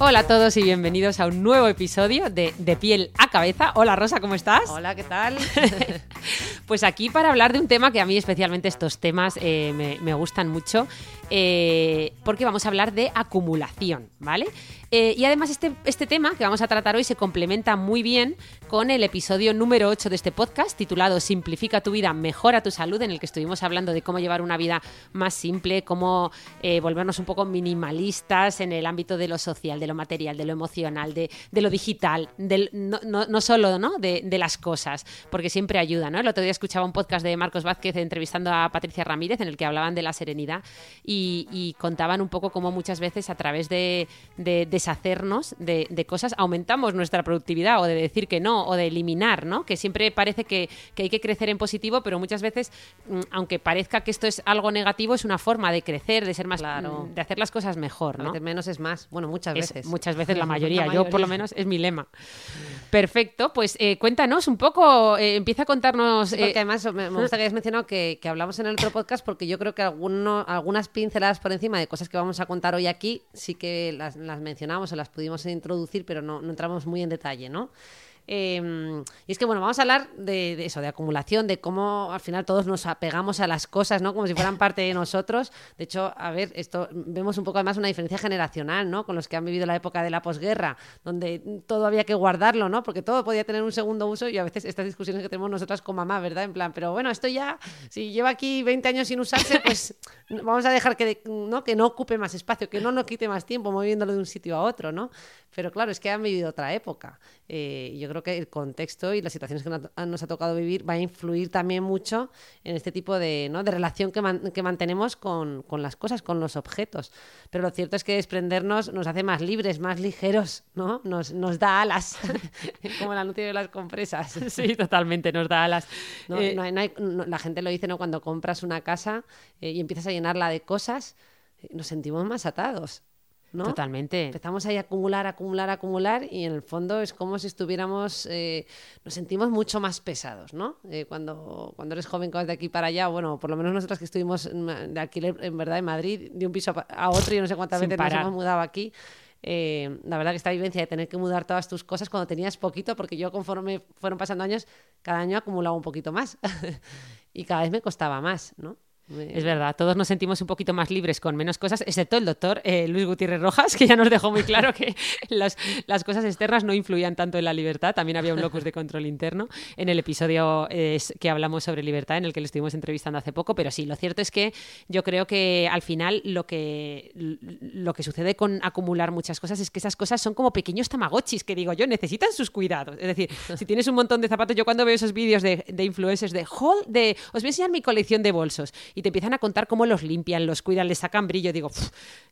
Hola a todos y bienvenidos a un nuevo episodio de De piel a cabeza. Hola Rosa, ¿cómo estás? Hola, ¿qué tal? pues aquí para hablar de un tema que a mí especialmente estos temas eh, me, me, gustan mucho, eh, porque vamos a hablar de acumulación, ¿vale? Eh, y además este, este tema que vamos a tratar hoy se complementa muy bien con el episodio número 8 de este podcast titulado Simplifica tu vida, mejora tu salud, en el que estuvimos hablando de cómo llevar una vida más simple, cómo eh, volvernos un poco minimalistas en el ámbito de lo social, de lo material, de lo emocional, de, de lo digital, del, no, no, no, solo ¿no? De, de, las cosas, porque siempre ayuda. ¿no? El otro día escuchaba un podcast de Marcos Vázquez entrevistando a Patricia Ramírez en el que hablaban de la serenidad y, y contaban un poco cómo muchas veces a través de, de deshacernos de, de, cosas, aumentamos nuestra productividad o de decir que no o de eliminar, ¿no? Que siempre parece que, que, hay que crecer en positivo, pero muchas veces, mm, aunque parezca que esto es algo negativo, es una forma de crecer, de ser más, claro. de hacer las cosas mejor, ¿no? menos es más. Bueno, muchas es, veces. muchas veces la mayoría. la mayoría. Yo, por lo menos, es mi lema. Perfecto, pues eh, cuéntanos un poco, eh, empieza a contarnos... Sí, porque eh, además me, me, gusta que hayas mencionado que, que, hablamos en el otro podcast porque yo creo que alguno, algunas pinceladas por encima de cosas que vamos a contar hoy aquí sí que las, las mencionamos o las pudimos introducir, pero no, no entramos muy en detalle, ¿no? Eh, y es que, bueno, vamos a hablar de, de, eso, de acumulación, de cómo al final todos nos apegamos a las cosas, ¿no? Como si fueran parte de nosotros. De hecho, a ver, esto vemos un poco además una diferencia generacional, ¿no? Con los que han vivido la época de la posguerra, donde todo había que guardarlo, ¿no? Porque todo podía tener un segundo uso y a veces estas discusiones que tenemos nosotras con mamá, ¿verdad? En plan, pero bueno, esto ya, si lleva aquí 20 años sin usarse, pues vamos a dejar que, ¿no? que no ocupe más espacio, que no nos quite más tiempo moviéndolo de un sitio a otro, ¿no? Pero claro, es que han vivido otra época. Eh, yo creo que el contexto y las situaciones que nos ha tocado vivir va a influir también mucho en este tipo de, ¿no? de relación que, man que mantenemos con, con, las cosas, con los objetos. Pero lo cierto es que desprendernos nos hace más libres, más ligeros, ¿no? Nos, nos da alas, como el anuncio de las compresas. Sí, totalmente, nos da alas. No, eh, no hay, hay, la gente lo dice, ¿no? Cuando compras una casa eh, y empiezas a llenarla de cosas, eh, nos sentimos más atados. ¿No? Totalmente. Empezamos ahí a acumular, acumular, acumular y en el fondo es como si estuviéramos, eh, nos sentimos mucho más pesados, ¿no? Eh, cuando, cuando eres joven, cuando de aquí para allá, bueno, por lo menos nosotras que estuvimos de alquiler, en verdad, en Madrid, de un piso a otro y no sé cuántas Sin veces parar. nos hemos mudado aquí. Eh, la verdad que esta vivencia de tener que mudar todas tus cosas cuando tenías poquito, porque yo conforme fueron pasando años, cada año acumulaba un poquito más y cada vez me costaba más, ¿no? Es verdad, todos nos sentimos un poquito más libres con menos cosas, excepto el doctor eh, Luis Gutiérrez Rojas, que ya nos dejó muy claro que las, las, cosas externas no influían tanto en la libertad. También había un locus de control interno en el episodio eh, que hablamos sobre libertad, en el que le estuvimos entrevistando hace poco. Pero sí, lo cierto es que yo creo que al final lo que, lo que sucede con acumular muchas cosas es que esas cosas son como pequeños tamagotchis, que digo yo, necesitan sus cuidados. Es decir, si tienes un montón de zapatos, yo cuando veo esos vídeos de, de influencers de, de, os voy a enseñar mi colección de bolsos y te empiezan a contar cómo los limpian, los cuidan, les sacan brillo. Digo,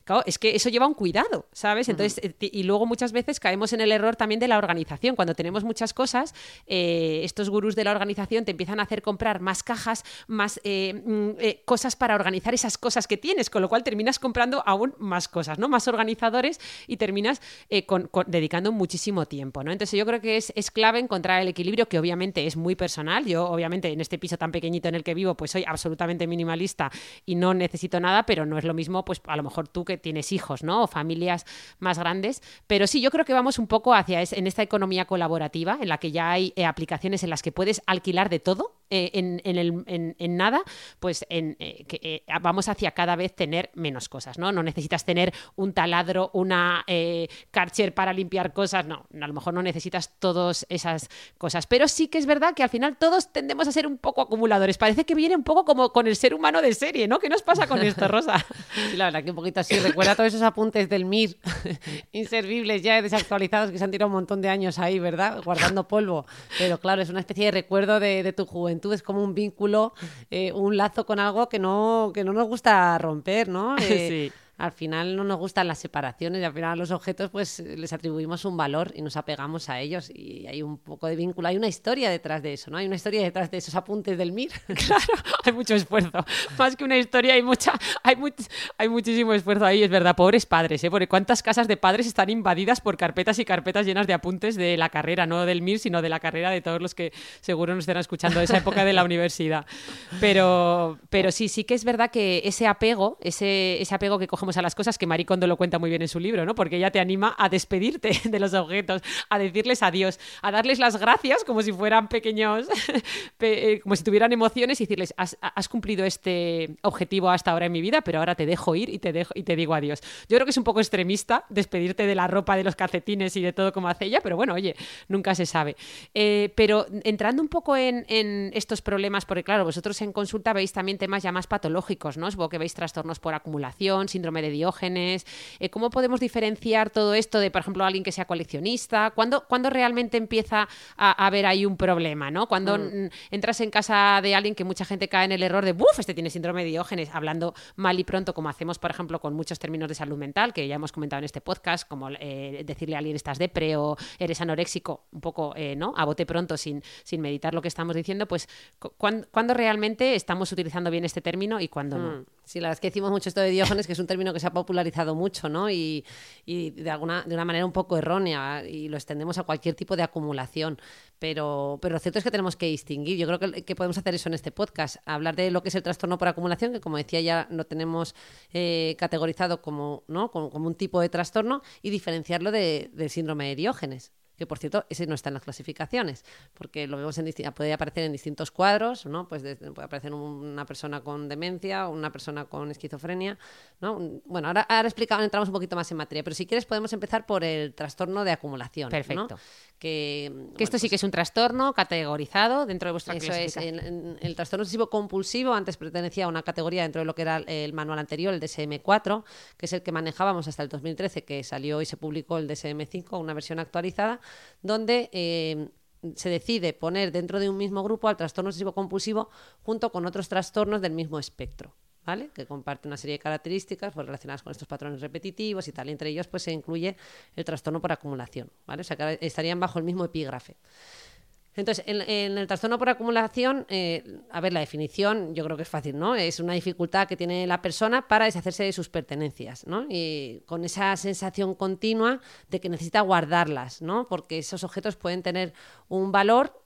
claro, es que eso lleva un cuidado, ¿sabes? Entonces, uh -huh. y luego muchas veces caemos en el error también de la organización. Cuando tenemos muchas cosas, eh, estos gurús de la organización te empiezan a hacer comprar más cajas, más eh, eh, cosas para organizar esas cosas que tienes, con lo cual terminas comprando aún más cosas, ¿no? Más organizadores y terminas eh, con, con, dedicando muchísimo tiempo, ¿no? Entonces yo creo que es, es clave encontrar el equilibrio, que obviamente es muy personal. Yo, obviamente, en este piso tan pequeñito en el que vivo, pues soy absolutamente minimalista y no necesito nada, pero no es lo mismo, pues a lo mejor tú que tienes hijos, ¿no? O familias más grandes. Pero sí, yo creo que vamos un poco hacia es, en esta economía colaborativa, en la que ya hay eh, aplicaciones en las que puedes alquilar de todo eh, en, el, en, nada, pues en, eh, que, eh, vamos hacia cada vez tener menos cosas, ¿no? No necesitas tener un taladro, una karcher para limpiar cosas, no, a lo mejor no necesitas todas esas cosas, pero sí que es verdad que al final todos tendemos a ser un poco acumuladores, parece que viene un poco como con el ser humano de serie, ¿no? ¿Qué nos pasa con esto, Rosa? la verdad que un poquito así, recuerda todos esos apuntes del MIR, inservibles ya desactualizados que se han tirado un montón de años ahí, ¿verdad? Guardando polvo, pero claro, es una especie de recuerdo de, tu juventud, es como un vínculo, eh, un lazo con algo que no, que no nos gusta romper, ¿no? Eh, sí al final no nos gustan las separaciones y al final a los objetos pues les atribuimos un valor y nos apegamos a ellos y hay un poco de vínculo, hay una historia detrás de eso, ¿no? Hay una historia detrás de esos apuntes del MIR. Claro, hay mucho esfuerzo. Más que una historia hay mucha hay hay muchísimo esfuerzo ahí, es verdad, pobres padres, ¿eh? Porque cuántas casas de padres están invadidas por carpetas y carpetas llenas de apuntes de la carrera, no del MIR, sino de la carrera de todos los que seguro nos estén escuchando de esa época de la universidad. Pero pero sí, sí que es verdad que ese apego, ese ese apego que cogemos a las cosas que Maricondo lo cuenta muy bien en su libro, ¿no? Porque ella te anima a despedirte de los objetos, a decirles adiós, a darles las gracias como si fueran pequeños, eh, como si tuvieran emociones y decirles, has, cumplido este objetivo hasta ahora en mi vida, pero ahora te dejo ir y te, dejo, y te digo adiós. Yo creo que es un poco extremista despedirte de la ropa, de los calcetines y de todo como hace ella, pero bueno, oye, nunca se sabe. Eh, pero entrando un poco en, en, estos problemas, porque claro, vosotros en consulta veis también temas ya más patológicos, ¿no? Supongo que veis trastornos por acumulación, síndrome de Diógenes. Eh, ¿Cómo podemos diferenciar todo esto de, por ejemplo, alguien que sea coleccionista? ¿Cuándo, realmente empieza a, haber ahí un problema? ¿no? Cuando mm. entras en casa de alguien que mucha gente cae en el error de, ¡buf! Este tiene síndrome de Diógenes, hablando mal y pronto, como hacemos, por ejemplo, con muchos términos de salud mental, que ya hemos comentado en este podcast, como eh, decirle a alguien estás depre o eres anoréxico, un poco, eh, ¿no? A bote pronto, sin, sin meditar lo que estamos diciendo, pues, ¿cuándo, realmente estamos utilizando bien este término y cuándo no? Sí, la verdad es que decimos mucho esto de Diógenes, que es un término que se ha popularizado mucho, ¿no? Y, de, alguna, de una manera un poco errónea, y lo extendemos a cualquier tipo de acumulación. Pero, pero lo cierto es que tenemos que distinguir. Yo creo que, podemos hacer eso en este podcast, hablar de lo que es el trastorno por acumulación, que como decía ya lo tenemos eh, categorizado como, ¿no? como, un tipo de trastorno, y diferenciarlo del síndrome de Diógenes que por cierto, ese no está en las clasificaciones, porque lo vemos en puede aparecer en distintos cuadros, ¿no? Pues puede aparecer una persona con demencia, una persona con esquizofrenia, ¿no? Bueno, ahora, ahora explicamos, entramos un poquito más en materia, pero si quieres podemos empezar por el trastorno de acumulación. Perfecto. Que, esto sí que es un trastorno categorizado dentro de vuestra Eso es, el, trastorno obsesivo compulsivo antes pertenecía a una categoría dentro de lo que era el manual anterior, el DSM-4, que es el que manejábamos hasta el 2013, que salió y se publicó el DSM-5, una versión actualizada, donde eh, se decide poner dentro de un mismo grupo al trastorno obsesivo compulsivo junto con otros trastornos del mismo espectro. ¿Vale? que comparte una serie de características pues, relacionadas con estos patrones repetitivos y tal. entre ellos pues, se incluye el trastorno por acumulación. ¿vale? O sea, que estarían bajo el mismo epígrafe. Entonces, en, el trastorno por acumulación, eh, a ver, la definición yo creo que es fácil, ¿no? Es una dificultad que tiene la persona para deshacerse de sus pertenencias, ¿no? Y con esa sensación continua de que necesita guardarlas, ¿no? Porque esos objetos pueden tener un valor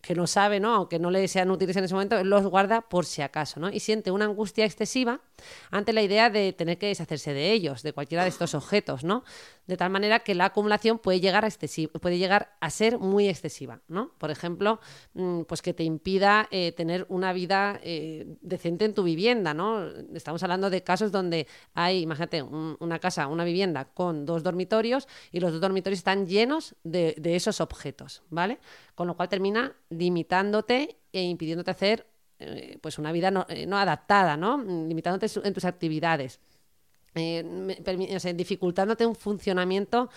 que no sabe, ¿no? aunque no le sean útiles en ese momento, los guarda por si acaso, ¿no? Y siente una angustia excesiva ante la idea de tener que deshacerse de ellos, de cualquiera de estos objetos, ¿no? De tal manera que la acumulación puede llegar a, puede llegar a ser muy excesiva, ¿no? Por ejemplo, mm, pues que te impida eh, tener una vida eh, decente en tu vivienda, ¿no? Estamos hablando de casos donde hay, imagínate, una casa, una vivienda con dos dormitorios y los dos dormitorios están llenos de, de esos objetos, ¿vale? Con lo cual termina limitándote e impidiéndote hacer eh, pues una vida no, eh, adaptada, ¿no? limitándote en tus actividades. Eh, dificultándote un funcionamiento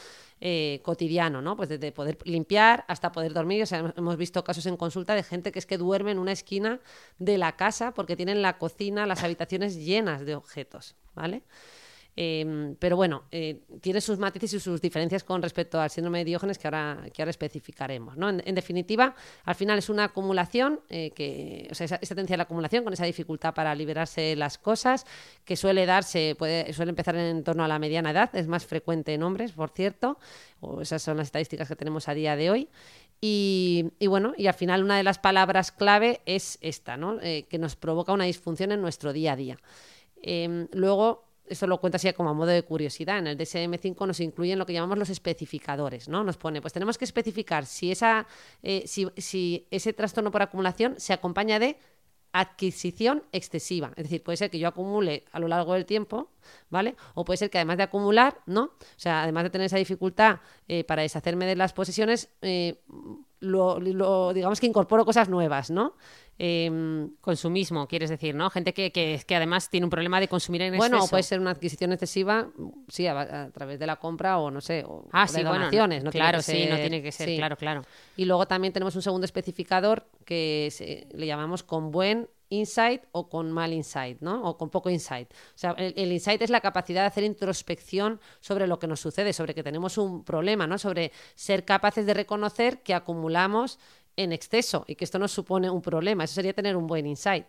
cotidiano, ¿no? Pues desde poder limpiar hasta poder dormir. hemos visto casos en consulta de gente que es que duerme en una esquina de la casa porque tienen la cocina, las habitaciones llenas de objetos, ¿vale? Em, pero bueno, eh, tiene sus matices y sus diferencias con respecto al síndrome de Diógenes que ahora, que ahora especificaremos. ¿no? En, definitiva, al final es una acumulación, eh, que, o sea, esa, tendencia a la acumulación con esa dificultad para liberarse las cosas, que suele darse, puede, suele empezar en torno a la mediana edad, es más frecuente en hombres, por cierto, o esas son las estadísticas que tenemos a día de hoy. Y, bueno, y al final una de las palabras clave es esta, ¿no? Eh, que nos provoca una disfunción en nuestro día a día. Em, luego, esto lo cuenta así como a modo de curiosidad, en el DSM-5 nos incluyen lo que llamamos los especificadores, ¿no? Nos pone, pues tenemos que especificar si, esa, eh, si, si ese trastorno por acumulación se acompaña de adquisición excesiva. Es decir, puede ser que yo acumule a lo largo del tiempo, ¿vale? O puede ser que además de acumular, ¿no? O sea, además de tener esa dificultad eh, para deshacerme de las posesiones, eh, lo, digamos que incorporo cosas nuevas, ¿no? Eh, consumismo, quieres decir, ¿no? Gente que, que, que, además tiene un problema de consumir en bueno, exceso. Bueno, puede ser una adquisición excesiva, sí, a, a, través de la compra o no sé, o, ah, o sí, de donaciones. Bueno, no claro, tiene que sí, no tiene que ser, sí. claro, claro. Y luego también tenemos un segundo especificador que se, le llamamos con buen insight o con mal insight, ¿no? O con poco insight. O sea, el, insight es la capacidad de hacer introspección sobre lo que nos sucede, sobre que tenemos un problema, ¿no? Sobre ser capaces de reconocer que acumulamos en exceso y que esto nos supone un problema. Eso sería tener un buen insight.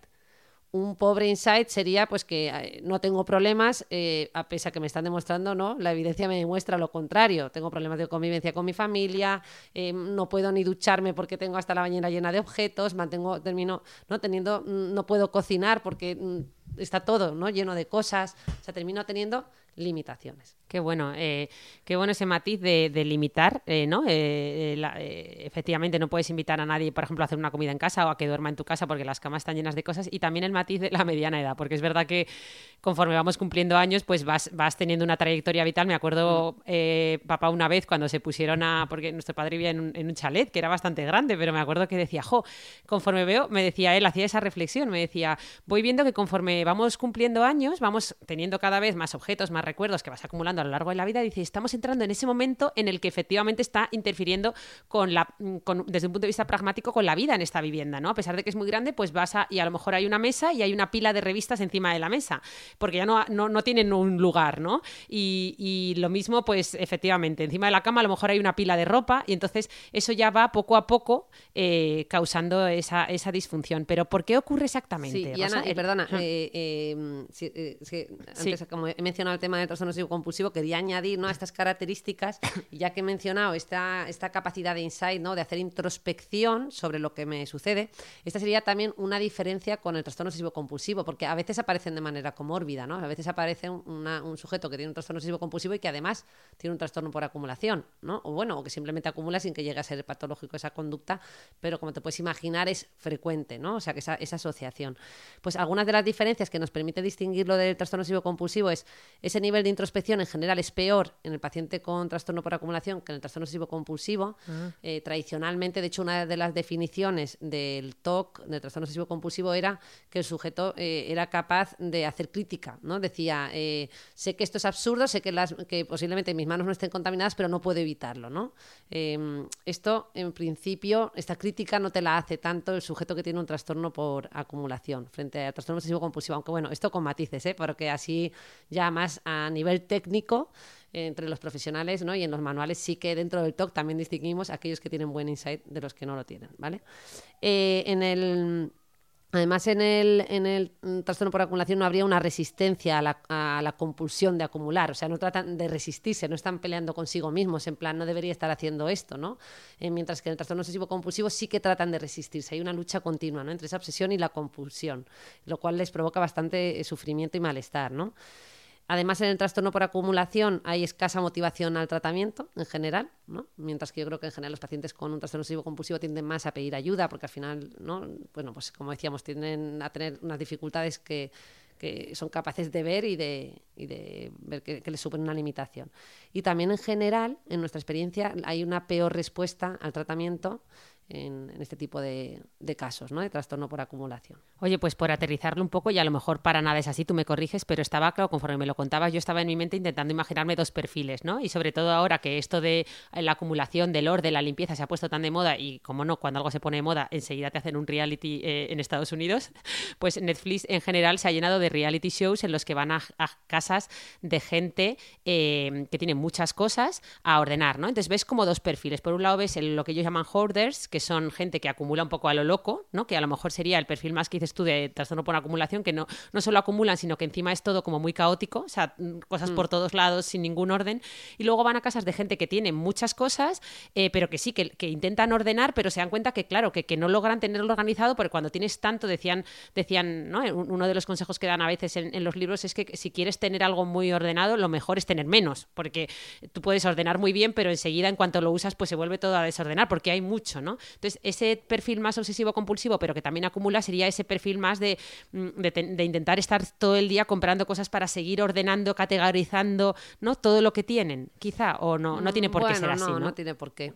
Un pobre insight sería pues que eh, no tengo problemas, eh, a pesar que me están demostrando, ¿no? La evidencia me demuestra lo contrario. Tengo problemas de convivencia con mi familia, eh, no puedo ni ducharme porque tengo hasta la bañera llena de objetos, mantengo, termino, ¿no? Teniendo, no puedo cocinar porque mm, está todo, ¿no? Lleno de cosas. O sea, termino teniendo limitaciones. Qué bueno, eh, qué bueno ese matiz de, de limitar, eh, ¿no? Eh, la, efectivamente, no puedes invitar a nadie, por ejemplo, a hacer una comida en casa o a que duerma en tu casa porque las camas están llenas de cosas. Y también el matiz de la mediana edad, porque es verdad que conforme vamos cumpliendo años, pues vas, vas teniendo una trayectoria vital. Me acuerdo, mm. papá, una vez cuando se pusieron a. Porque nuestro padre vivía en un, en un, chalet que era bastante grande, pero me acuerdo que decía, jo, conforme veo, me decía él, hacía esa reflexión, me decía, voy viendo que conforme vamos cumpliendo años, vamos teniendo cada vez más objetos, más recuerdos que vas acumulando a lo largo de la vida, dice, estamos entrando en ese momento en el que efectivamente está interfiriendo con la, con, desde un punto de vista pragmático con la vida en esta vivienda, ¿no? A pesar de que es muy grande, pues vas a, y a lo mejor hay una mesa y hay una pila de revistas encima de la mesa, porque ya no, no, no tienen un lugar, ¿no? Y, y, lo mismo, pues efectivamente, encima de la cama a lo mejor hay una pila de ropa y entonces eso ya va poco a poco eh, causando esa, esa disfunción. Pero ¿por qué ocurre exactamente? Sí, y Ana, perdona, eh, eh, si, antes sí. como he mencionado el tema del trastorno compulsivo, quería añadir ¿no? a estas características, ya que he mencionado esta, esta capacidad de insight, ¿no? de hacer introspección sobre lo que me sucede, esta sería también una diferencia con el trastorno obsesivo compulsivo, porque a veces aparecen de manera comórbida, ¿no? a veces aparece una, un sujeto que tiene un trastorno obsesivo compulsivo y que además tiene un trastorno por acumulación, ¿no? o bueno, o que simplemente acumula sin que llegue a ser patológico esa conducta, pero como te puedes imaginar es frecuente, ¿no? o sea que esa, esa asociación. Pues algunas de las diferencias que nos permite distinguirlo del trastorno obsesivo compulsivo es ese nivel de introspección en general es peor en el paciente con trastorno por acumulación que en el trastorno obsesivo compulsivo. Uh-huh. Eh, tradicionalmente, de hecho, una de las definiciones del TOC, del trastorno obsesivo compulsivo, era que el sujeto eh, era capaz de hacer crítica, ¿no? Decía, eh, sé que esto es absurdo, sé que, las, que posiblemente mis manos no estén contaminadas, pero no puedo evitarlo, ¿no? Em, esto, en principio, esta crítica no te la hace tanto el sujeto que tiene un trastorno por acumulación frente al trastorno obsesivo compulsivo, aunque bueno, esto con matices. Porque así ya más a nivel técnico entre los profesionales ¿no? y en los manuales sí que dentro del TOC también distinguimos aquellos que tienen buen insight de los que no lo tienen. ¿vale? Eh, en el... Además, en el, en el trastorno por acumulación no habría una resistencia a la, a la, compulsión de acumular. O sea, no tratan de resistirse, no están peleando consigo mismos, en plan, no debería estar haciendo esto, ¿no? Eh, mientras que en el trastorno obsesivo compulsivo sí que tratan de resistirse. Hay una lucha continua, ¿no? Entre esa obsesión y la compulsión, lo cual les provoca bastante eh, sufrimiento y malestar, ¿no? Además, en el trastorno por acumulación hay escasa motivación al tratamiento en general, ¿no? mientras que yo creo que en general los pacientes con un trastorno obsesivo compulsivo tienden más a pedir ayuda porque al final, ¿no? bueno, pues como decíamos, tienden a tener unas dificultades que, que son capaces de ver y de, y de ver que, que les supone una limitación. Y también en general, en nuestra experiencia, hay una peor respuesta al tratamiento en, este tipo de, casos, ¿no? De trastorno por acumulación. Oye, pues por aterrizarlo un poco, y a lo mejor para nada es así, tú me corriges, pero estaba claro, conforme me lo contabas, yo estaba en mi mente intentando imaginarme dos perfiles, ¿no? Y sobre todo ahora que esto de la acumulación, del orden, la limpieza se ha puesto tan de moda, y como no, cuando algo se pone de moda, enseguida te hacen un reality eh, en Estados Unidos, pues Netflix en general se ha llenado de reality shows en los que van a, casas de gente eh, que tiene muchas cosas a ordenar, ¿no? Entonces ves como dos perfiles. Por un lado ves lo que ellos llaman hoarders, que son gente que acumula un poco a lo loco, ¿no? Que a lo mejor sería el perfil más que dices tú de trastorno por acumulación, que no, no solo acumulan, sino que encima es todo como muy caótico, o sea, mm, cosas por todos lados sin ningún orden. Y luego van a casas de gente que tiene muchas cosas, eh, pero que sí, que, que, intentan ordenar, pero se dan cuenta que, claro, que, que no logran tenerlo organizado, porque cuando tienes tanto, decían, decían ¿no? Uno de los consejos que dan a veces en, en los libros es que si quieres tener algo muy ordenado, lo mejor es tener menos, porque tú puedes ordenar muy bien, pero enseguida en cuanto lo usas, pues se vuelve todo a desordenar, porque hay mucho, ¿no? Entonces, ese perfil más obsesivo-compulsivo, pero que también acumula, sería ese perfil más de, mm, de, de, intentar estar todo el día comprando cosas para seguir ordenando, categorizando, ¿no? Todo lo que tienen, quizá, o no, no tiene por bueno, qué ser así, no, ¿no? no tiene por qué.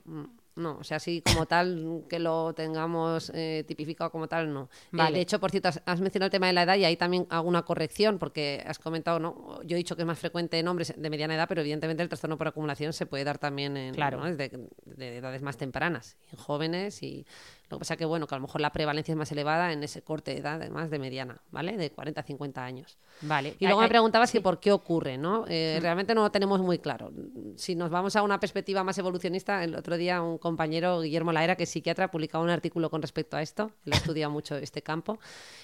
No, o sea, así como tal, que lo tengamos eh, tipificado como tal, no. Eh, Vale. de hecho, por cierto, has, has mencionado el tema de la edad y ahí también hago una corrección, porque has comentado, ¿no? Yo he dicho que es más frecuente en hombres de mediana edad, pero evidentemente el trastorno por acumulación se puede dar también en Claro. ¿no? Desde- de, edades más tempranas, en jóvenes y lo que pasa que, bueno, que a lo mejor la prevalencia es más elevada en ese corte de edad, además de mediana, ¿vale? De 40 a 50 años. Vale. Y luego me preguntabas que por qué ocurre, ¿no? Eh, Realmente no lo tenemos muy claro. Si nos vamos a una perspectiva más evolucionista, el otro día un compañero, Guillermo Laera, que es psiquiatra, publicaba un artículo con respecto a esto. Él estudia mucho este campo.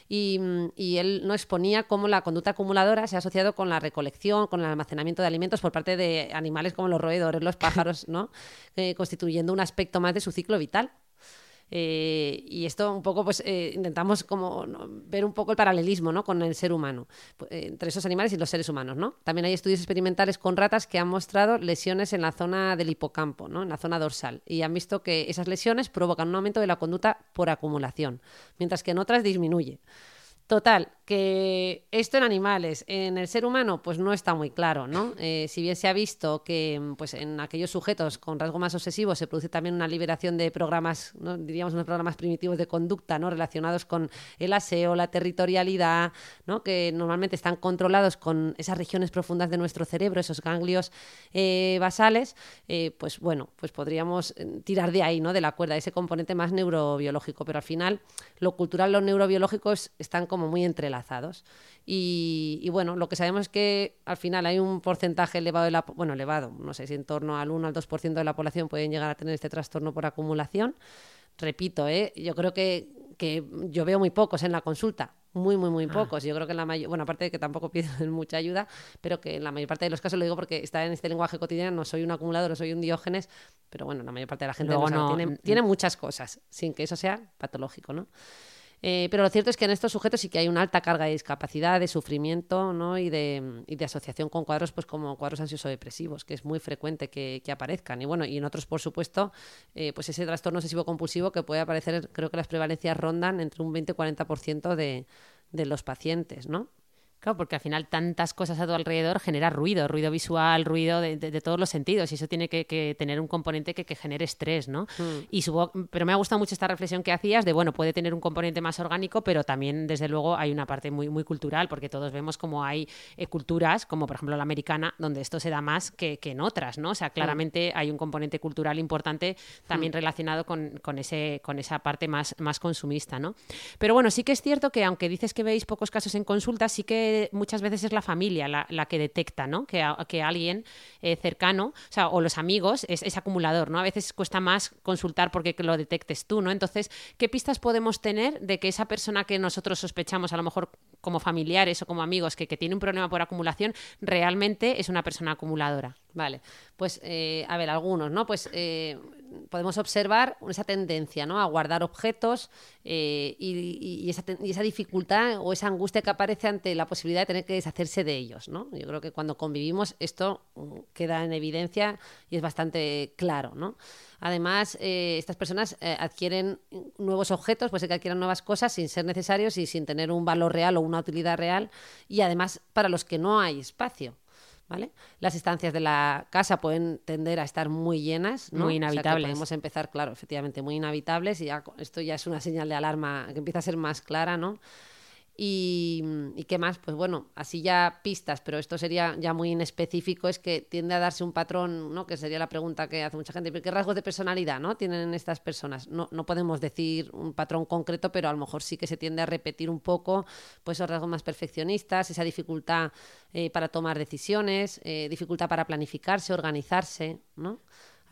Y, y él no exponía cómo la conducta acumuladora se ha asociado con la recolección, con el almacenamiento de alimentos por parte de animales como los roedores, los pájaros, ¿no? Eh, constituyendo un aspecto más de su ciclo vital. Eh, y esto un poco, pues eh, intentamos como ver un poco el paralelismo ¿no? con el ser humano, pu- eh, entre esos animales y los seres humanos. ¿no? También hay estudios experimentales con ratas que han mostrado lesiones en la zona del hipocampo, ¿no? en la zona dorsal, y han visto que esas lesiones provocan un aumento de la conducta por acumulación, mientras que en otras disminuye. Total, que esto en animales, en el ser humano, pues no está muy claro, ¿no? Eh, si bien se ha visto que pues, en aquellos sujetos con rasgo más obsesivo se produce también una liberación de programas, ¿no? diríamos unos programas primitivos de conducta, ¿no? Relacionados con el aseo, la territorialidad, ¿no? Que normalmente están controlados con esas regiones profundas de nuestro cerebro, esos ganglios eh, basales, eh, pues bueno, pues podríamos tirar de ahí, ¿no? De la cuerda, ese componente más neurobiológico, pero al final lo cultural, lo neurobiológico es- están como muy entrelazados. Y, y bueno, lo que sabemos es que al final hay un porcentaje elevado de la, bueno, elevado, no sé si en torno al 1 al 2% de la población pueden llegar a tener este trastorno por acumulación. Repito, ¿eh? yo creo que, que yo veo muy pocos en la consulta, muy, muy, muy pocos. Yo creo que en la mayor, bueno, aparte de que tampoco piden mucha ayuda, pero que en la mayor parte de los casos lo digo porque está en este lenguaje cotidiano, no soy un acumulador, no soy un diógenes, pero bueno, la mayor parte de la gente sabe, no- tiene, tiene muchas cosas, sin que eso sea patológico, ¿no? Eh, pero lo cierto es que en estos sujetos sí que hay una alta carga de discapacidad, de sufrimiento ¿no? y, de, y de asociación con cuadros pues como cuadros ansioso-depresivos, que es muy frecuente que, que aparezcan. Y bueno, y en otros, por supuesto, eh, pues ese trastorno obsesivo-compulsivo que puede aparecer, creo que las prevalencias rondan entre un 20 y 40% de, de los pacientes, ¿no? Claro, porque al final tantas cosas a tu alrededor genera ruido, ruido visual, ruido de, de- de todos los sentidos, y eso tiene que, que tener un componente que, que genere estrés, ¿no? Mm. Y supongo- pero me ha gustado mucho esta reflexión que hacías de, bueno, puede tener un componente más orgánico, pero también, desde luego, hay una parte muy, muy cultural, porque todos vemos como hay eh, culturas, como por ejemplo la americana, donde esto se da más que, que en otras, ¿no? O sea, claramente hay un componente cultural importante también relacionado con, con ese, con esa parte más, más consumista, ¿no? Pero bueno, sí que es cierto que aunque dices que veis pocos casos en consulta, sí que muchas veces es la familia la, que detecta, ¿no? Que, a- que alguien eh, cercano, o los amigos, es, es acumulador, ¿no? A veces cuesta más consultar porque que lo detectes tú, ¿no? Entonces, ¿qué pistas podemos tener de que esa persona que nosotros sospechamos, a lo mejor como familiares o como amigos, que, que tiene un problema por acumulación, realmente es una persona acumuladora? Vale, pues eh, a ver, algunos, ¿no? Pues eh, podemos observar esa tendencia, ¿no? A guardar objetos eh, y, esa, y esa dificultad o esa angustia que aparece ante la posibilidad de tener que deshacerse de ellos, ¿no? Yo creo que cuando convivimos esto mm, queda en evidencia y es bastante claro, ¿no? Además, eh, estas personas eh, adquieren nuevos objetos, pues que adquieran nuevas cosas sin ser necesarios y sin tener un valor real o una utilidad real y además para los que no hay espacio. ¿Vale? Las estancias de la casa pueden tender a estar muy llenas, ¿no? Muy O sea, que inhabitables. podemos empezar, claro, efectivamente, muy inhabitables y ya esto ya es una señal de alarma que empieza a ser más clara, ¿no? Y, y qué más, pues bueno, así ya pistas, pero esto sería ya muy inespecífico, es que tiende a darse un patrón, ¿no? Que sería la pregunta que hace mucha gente, ¿pero qué rasgos de personalidad, ¿no? Tienen estas personas. No, no podemos decir un patrón concreto, pero a lo mejor sí que se tiende a repetir un poco, pues esos rasgos más perfeccionistas, esa dificultad eh, para tomar decisiones, eh, dificultad para planificarse, organizarse, ¿no?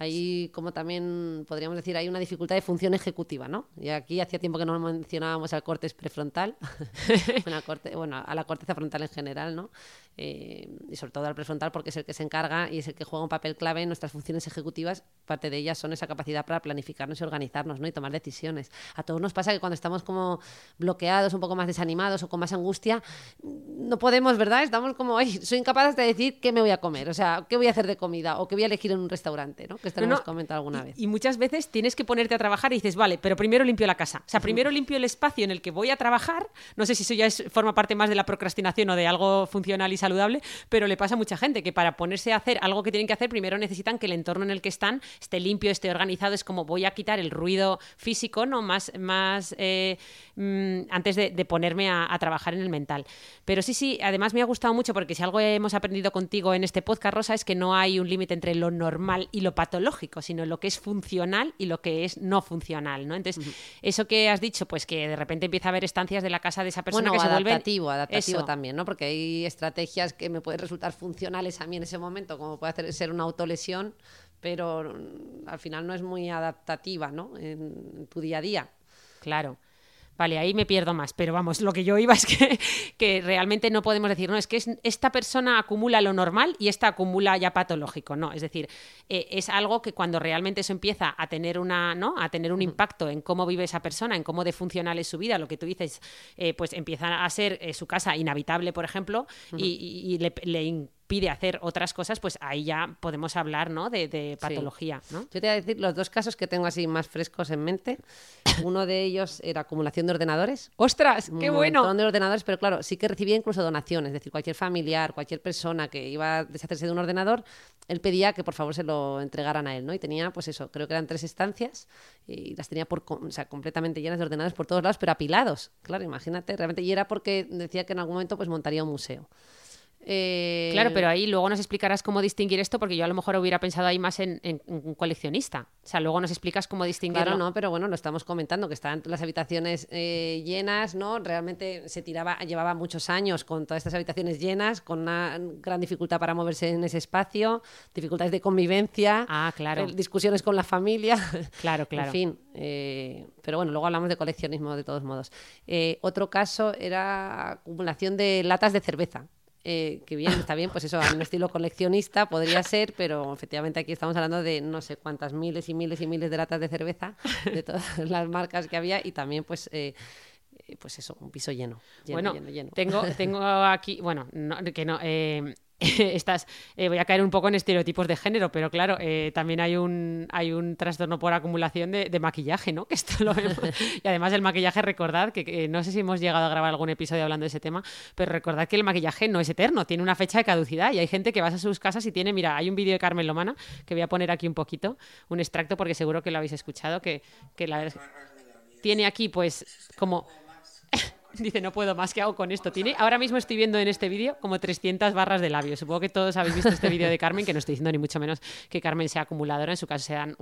Hay, como también podríamos decir, hay una dificultad de función ejecutiva, ¿no? Y aquí hacía tiempo que no mencionábamos al córtex prefrontal, bueno, a la corteza frontal en general, ¿no? Eh, y sobre todo al prefrontal porque es el que se encarga y es el que juega un papel clave en nuestras funciones ejecutivas. Parte de ellas son esa capacidad para planificarnos y organizarnos ¿no? y tomar decisiones. A todos nos pasa que cuando estamos como bloqueados, un poco más desanimados o con más angustia, no podemos, ¿verdad? Estamos como, Ay, soy incapaz de decir qué me voy a comer, o sea, qué voy a hacer de comida o qué voy a elegir en un restaurante, ¿no? Que esto lo hemos comentado alguna vez. Y muchas veces tienes que ponerte a trabajar y dices, vale, pero primero limpio la casa. O sea, primero limpio el espacio en el que voy a trabajar. No sé si eso ya es, forma parte más de la procrastinación o de algo funcional y saludable, pero le pasa a mucha gente que para ponerse a hacer algo que tienen que hacer, primero necesitan que el entorno en el que están esté limpio, esté organizado. Es como voy a quitar el ruido físico, ¿no? Más, más eh, mm, antes de, ponerme a, trabajar en el mental. Pero sí, sí, además me ha gustado mucho porque si algo hemos aprendido contigo en este podcast, Rosa, es que no hay un límite entre lo normal y lo patológico, sino lo que es funcional y lo que es no funcional, ¿no? Entonces, eso que has dicho, pues que de repente empieza a haber estancias de la casa de esa persona que se adaptativo, adaptativo también, ¿no? Porque hay estrategias que me pueden resultar funcionales a mí en ese momento, como puede hacer, ser una autolesión, pero mm, al final no es muy adaptativa, ¿no? En tu día a día. Claro. Vale, ahí me pierdo más, pero vamos, lo que yo iba es que, que realmente no podemos decir, no, es que esta persona acumula lo normal y esta acumula ya patológico, no, es decir, eh, es algo que cuando realmente eso empieza a tener una, ¿no? A tener un impacto en cómo vive esa persona, en cómo de funcional es su vida, lo que tú dices, eh, pues empieza a ser eh, su casa inhabitable, por ejemplo, y, le, le pide hacer otras cosas, pues ahí ya podemos hablar ¿no? de, patología. ¿no? Yo te voy a decir los dos casos que tengo así más frescos en mente. Uno de ellos era acumulación de ordenadores. ¡Ostras! ¡Qué bueno! de ordenadores, pero claro, sí que recibía incluso donaciones. Es decir, cualquier familiar, cualquier persona que iba a deshacerse de un ordenador, él pedía que por favor se lo entregaran a él, ¿no? Y tenía, pues eso, creo que eran tres estancias y las tenía por, o sea, completamente llenas de ordenadores por todos lados, pero apilados. Claro, imagínate, realmente. Y era porque decía que en algún momento pues montaría un museo. Eh, claro, pero ahí luego nos explicarás cómo distinguir esto, porque yo a lo mejor hubiera pensado ahí más en, un coleccionista. O sea, luego nos explicas cómo distinguirlo. Claro, no, pero bueno, lo estamos comentando, que estaban las habitaciones eh, llenas, ¿no? Realmente se tiraba, llevaba muchos años con todas estas habitaciones llenas, con una gran dificultad para moverse en ese espacio, dificultades de convivencia, ah, claro. Eh, discusiones con la familia. Claro, claro. en fin, pero bueno, luego hablamos de coleccionismo de todos modos. otro caso era acumulación de latas de cerveza. Eh, que bien, está bien, pues eso, a un estilo coleccionista podría ser, pero efectivamente aquí estamos hablando de no sé cuántas miles y miles y miles de latas de cerveza, de todas las marcas que había, y también pues... Eh, eh, pues eso, un piso lleno. bueno, lleno, lleno. Tengo, tengo aquí, bueno, que no, estas, eh, voy a caer un poco en estereotipos de género, pero claro, eh, también hay un, hay un trastorno por acumulación de, maquillaje, ¿no? Que esto lo vemos. y además el maquillaje, recordad que, no sé si hemos llegado a grabar algún episodio hablando de ese tema, pero recordad que el maquillaje no es eterno, tiene una fecha de caducidad y hay gente que vas a sus casas y tiene, mira, hay un vídeo de Carmen Lomana que voy a poner aquí un poquito, un extracto porque seguro que lo habéis escuchado, que, que la tiene aquí pues como Dice, no puedo más, ¿qué hago con esto? Tiene, ahora mismo estoy viendo en este vídeo como 300 barras de labios. Supongo que todos habéis visto este vídeo de Carmen, que no estoy diciendo ni mucho menos que Carmen sea acumuladora, en su caso se dan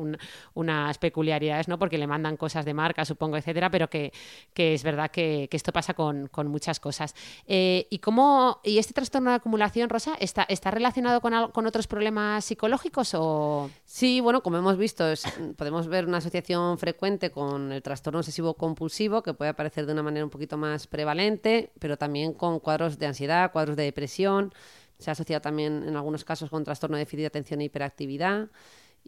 unas peculiaridades, ¿no? Porque le mandan cosas de marca, supongo, etcétera, pero que, es verdad que, esto pasa con, muchas cosas. Eh, ¿Y cómo, y este trastorno de acumulación, Rosa, está, está relacionado con, con otros problemas psicológicos o...? Sí, bueno, como hemos visto, podemos ver una asociación frecuente con el trastorno obsesivo compulsivo, que puede aparecer de una manera un poquito más prevalente, pero también con cuadros de ansiedad, cuadros de depresión. Se ha asociado también en algunos casos con trastorno de déficit de atención e hiperactividad.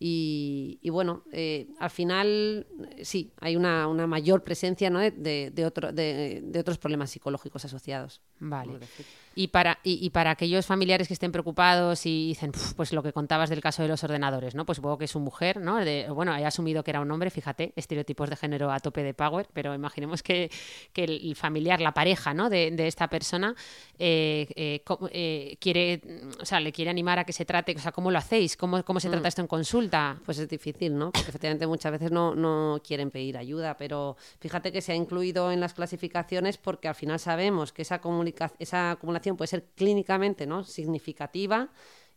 Y, bueno, eh, al final sí, hay una, mayor presencia ¿no? de, de, otros problemas psicológicos asociados. Vale. Y para, y, para aquellos familiares que estén preocupados y dicen, pues lo que contabas del caso de los ordenadores, ¿no? Pues supongo que es su mujer, ¿no? bueno, he asumido que era un hombre, fíjate, estereotipos de género a tope de power, pero imaginemos que, el familiar, la pareja, ¿no? De, esta persona eh, eh, eh, quiere, o sea, le quiere animar a que se trate, o sea, ¿cómo lo hacéis? ¿Cómo, cómo se trata mm. esto en consulta? Pues es difícil, ¿no? Porque efectivamente muchas veces no, no quieren pedir ayuda, pero fíjate que se ha incluido en las clasificaciones porque al final sabemos que esa, esa acumulación puede ser clínicamente ¿no? significativa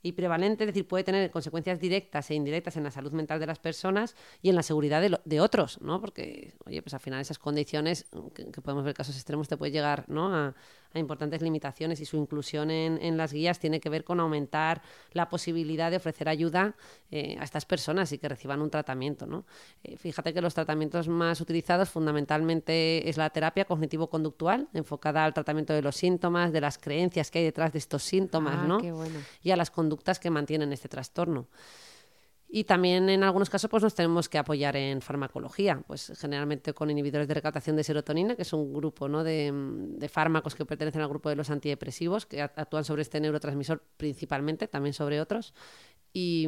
y prevalente, es decir, puede tener consecuencias directas e indirectas en la salud mental de las personas y en la seguridad de, otros, ¿no? Porque, oye, pues al final esas condiciones, que, podemos ver casos extremos, te puede llegar ¿no? a, importantes limitaciones y su inclusión en, las guías tiene que ver con aumentar la posibilidad de ofrecer ayuda eh, a estas personas y que reciban un tratamiento. ¿no? Eh, fíjate que los tratamientos más utilizados fundamentalmente es la terapia cognitivo-conductual, enfocada al tratamiento de los síntomas, de las creencias que hay detrás de estos síntomas ah, ¿no? bueno. y a las conductas que mantienen este trastorno. Y también en algunos casos pues, nos tenemos que apoyar en farmacología, pues generalmente con inhibidores de recaptación de serotonina, que es un grupo ¿no? de, fármacos que pertenecen al grupo de los antidepresivos, que actúan sobre este neurotransmisor principalmente, también sobre otros. Y,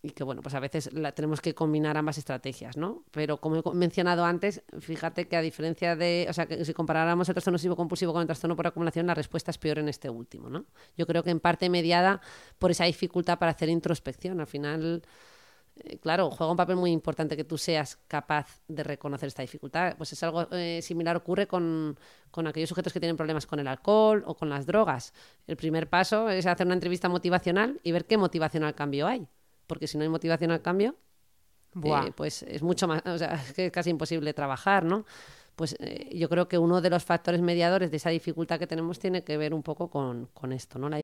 y que bueno, pues a veces la, tenemos que combinar ambas estrategias, ¿no? Pero como he mencionado antes, fíjate que a diferencia de, o sea, que si comparáramos el trastorno obsesivo compulsivo con el trastorno por acumulación, la respuesta es peor en este último, ¿no? Yo creo que en parte mediada por esa dificultad para hacer introspección. Al final, claro, juega un papel muy importante que tú seas capaz de reconocer esta dificultad. Pues es algo eh, similar ocurre con, con, aquellos sujetos que tienen problemas con el alcohol o con las drogas. El primer paso es hacer una entrevista motivacional y ver qué motivación al cambio hay. Porque si no hay motivación al cambio, eh, pues es mucho más, o sea, es casi imposible trabajar, ¿no? Pues yo creo que uno de los factores mediadores de esa dificultad que tenemos tiene que ver un poco con, con esto, ¿no? La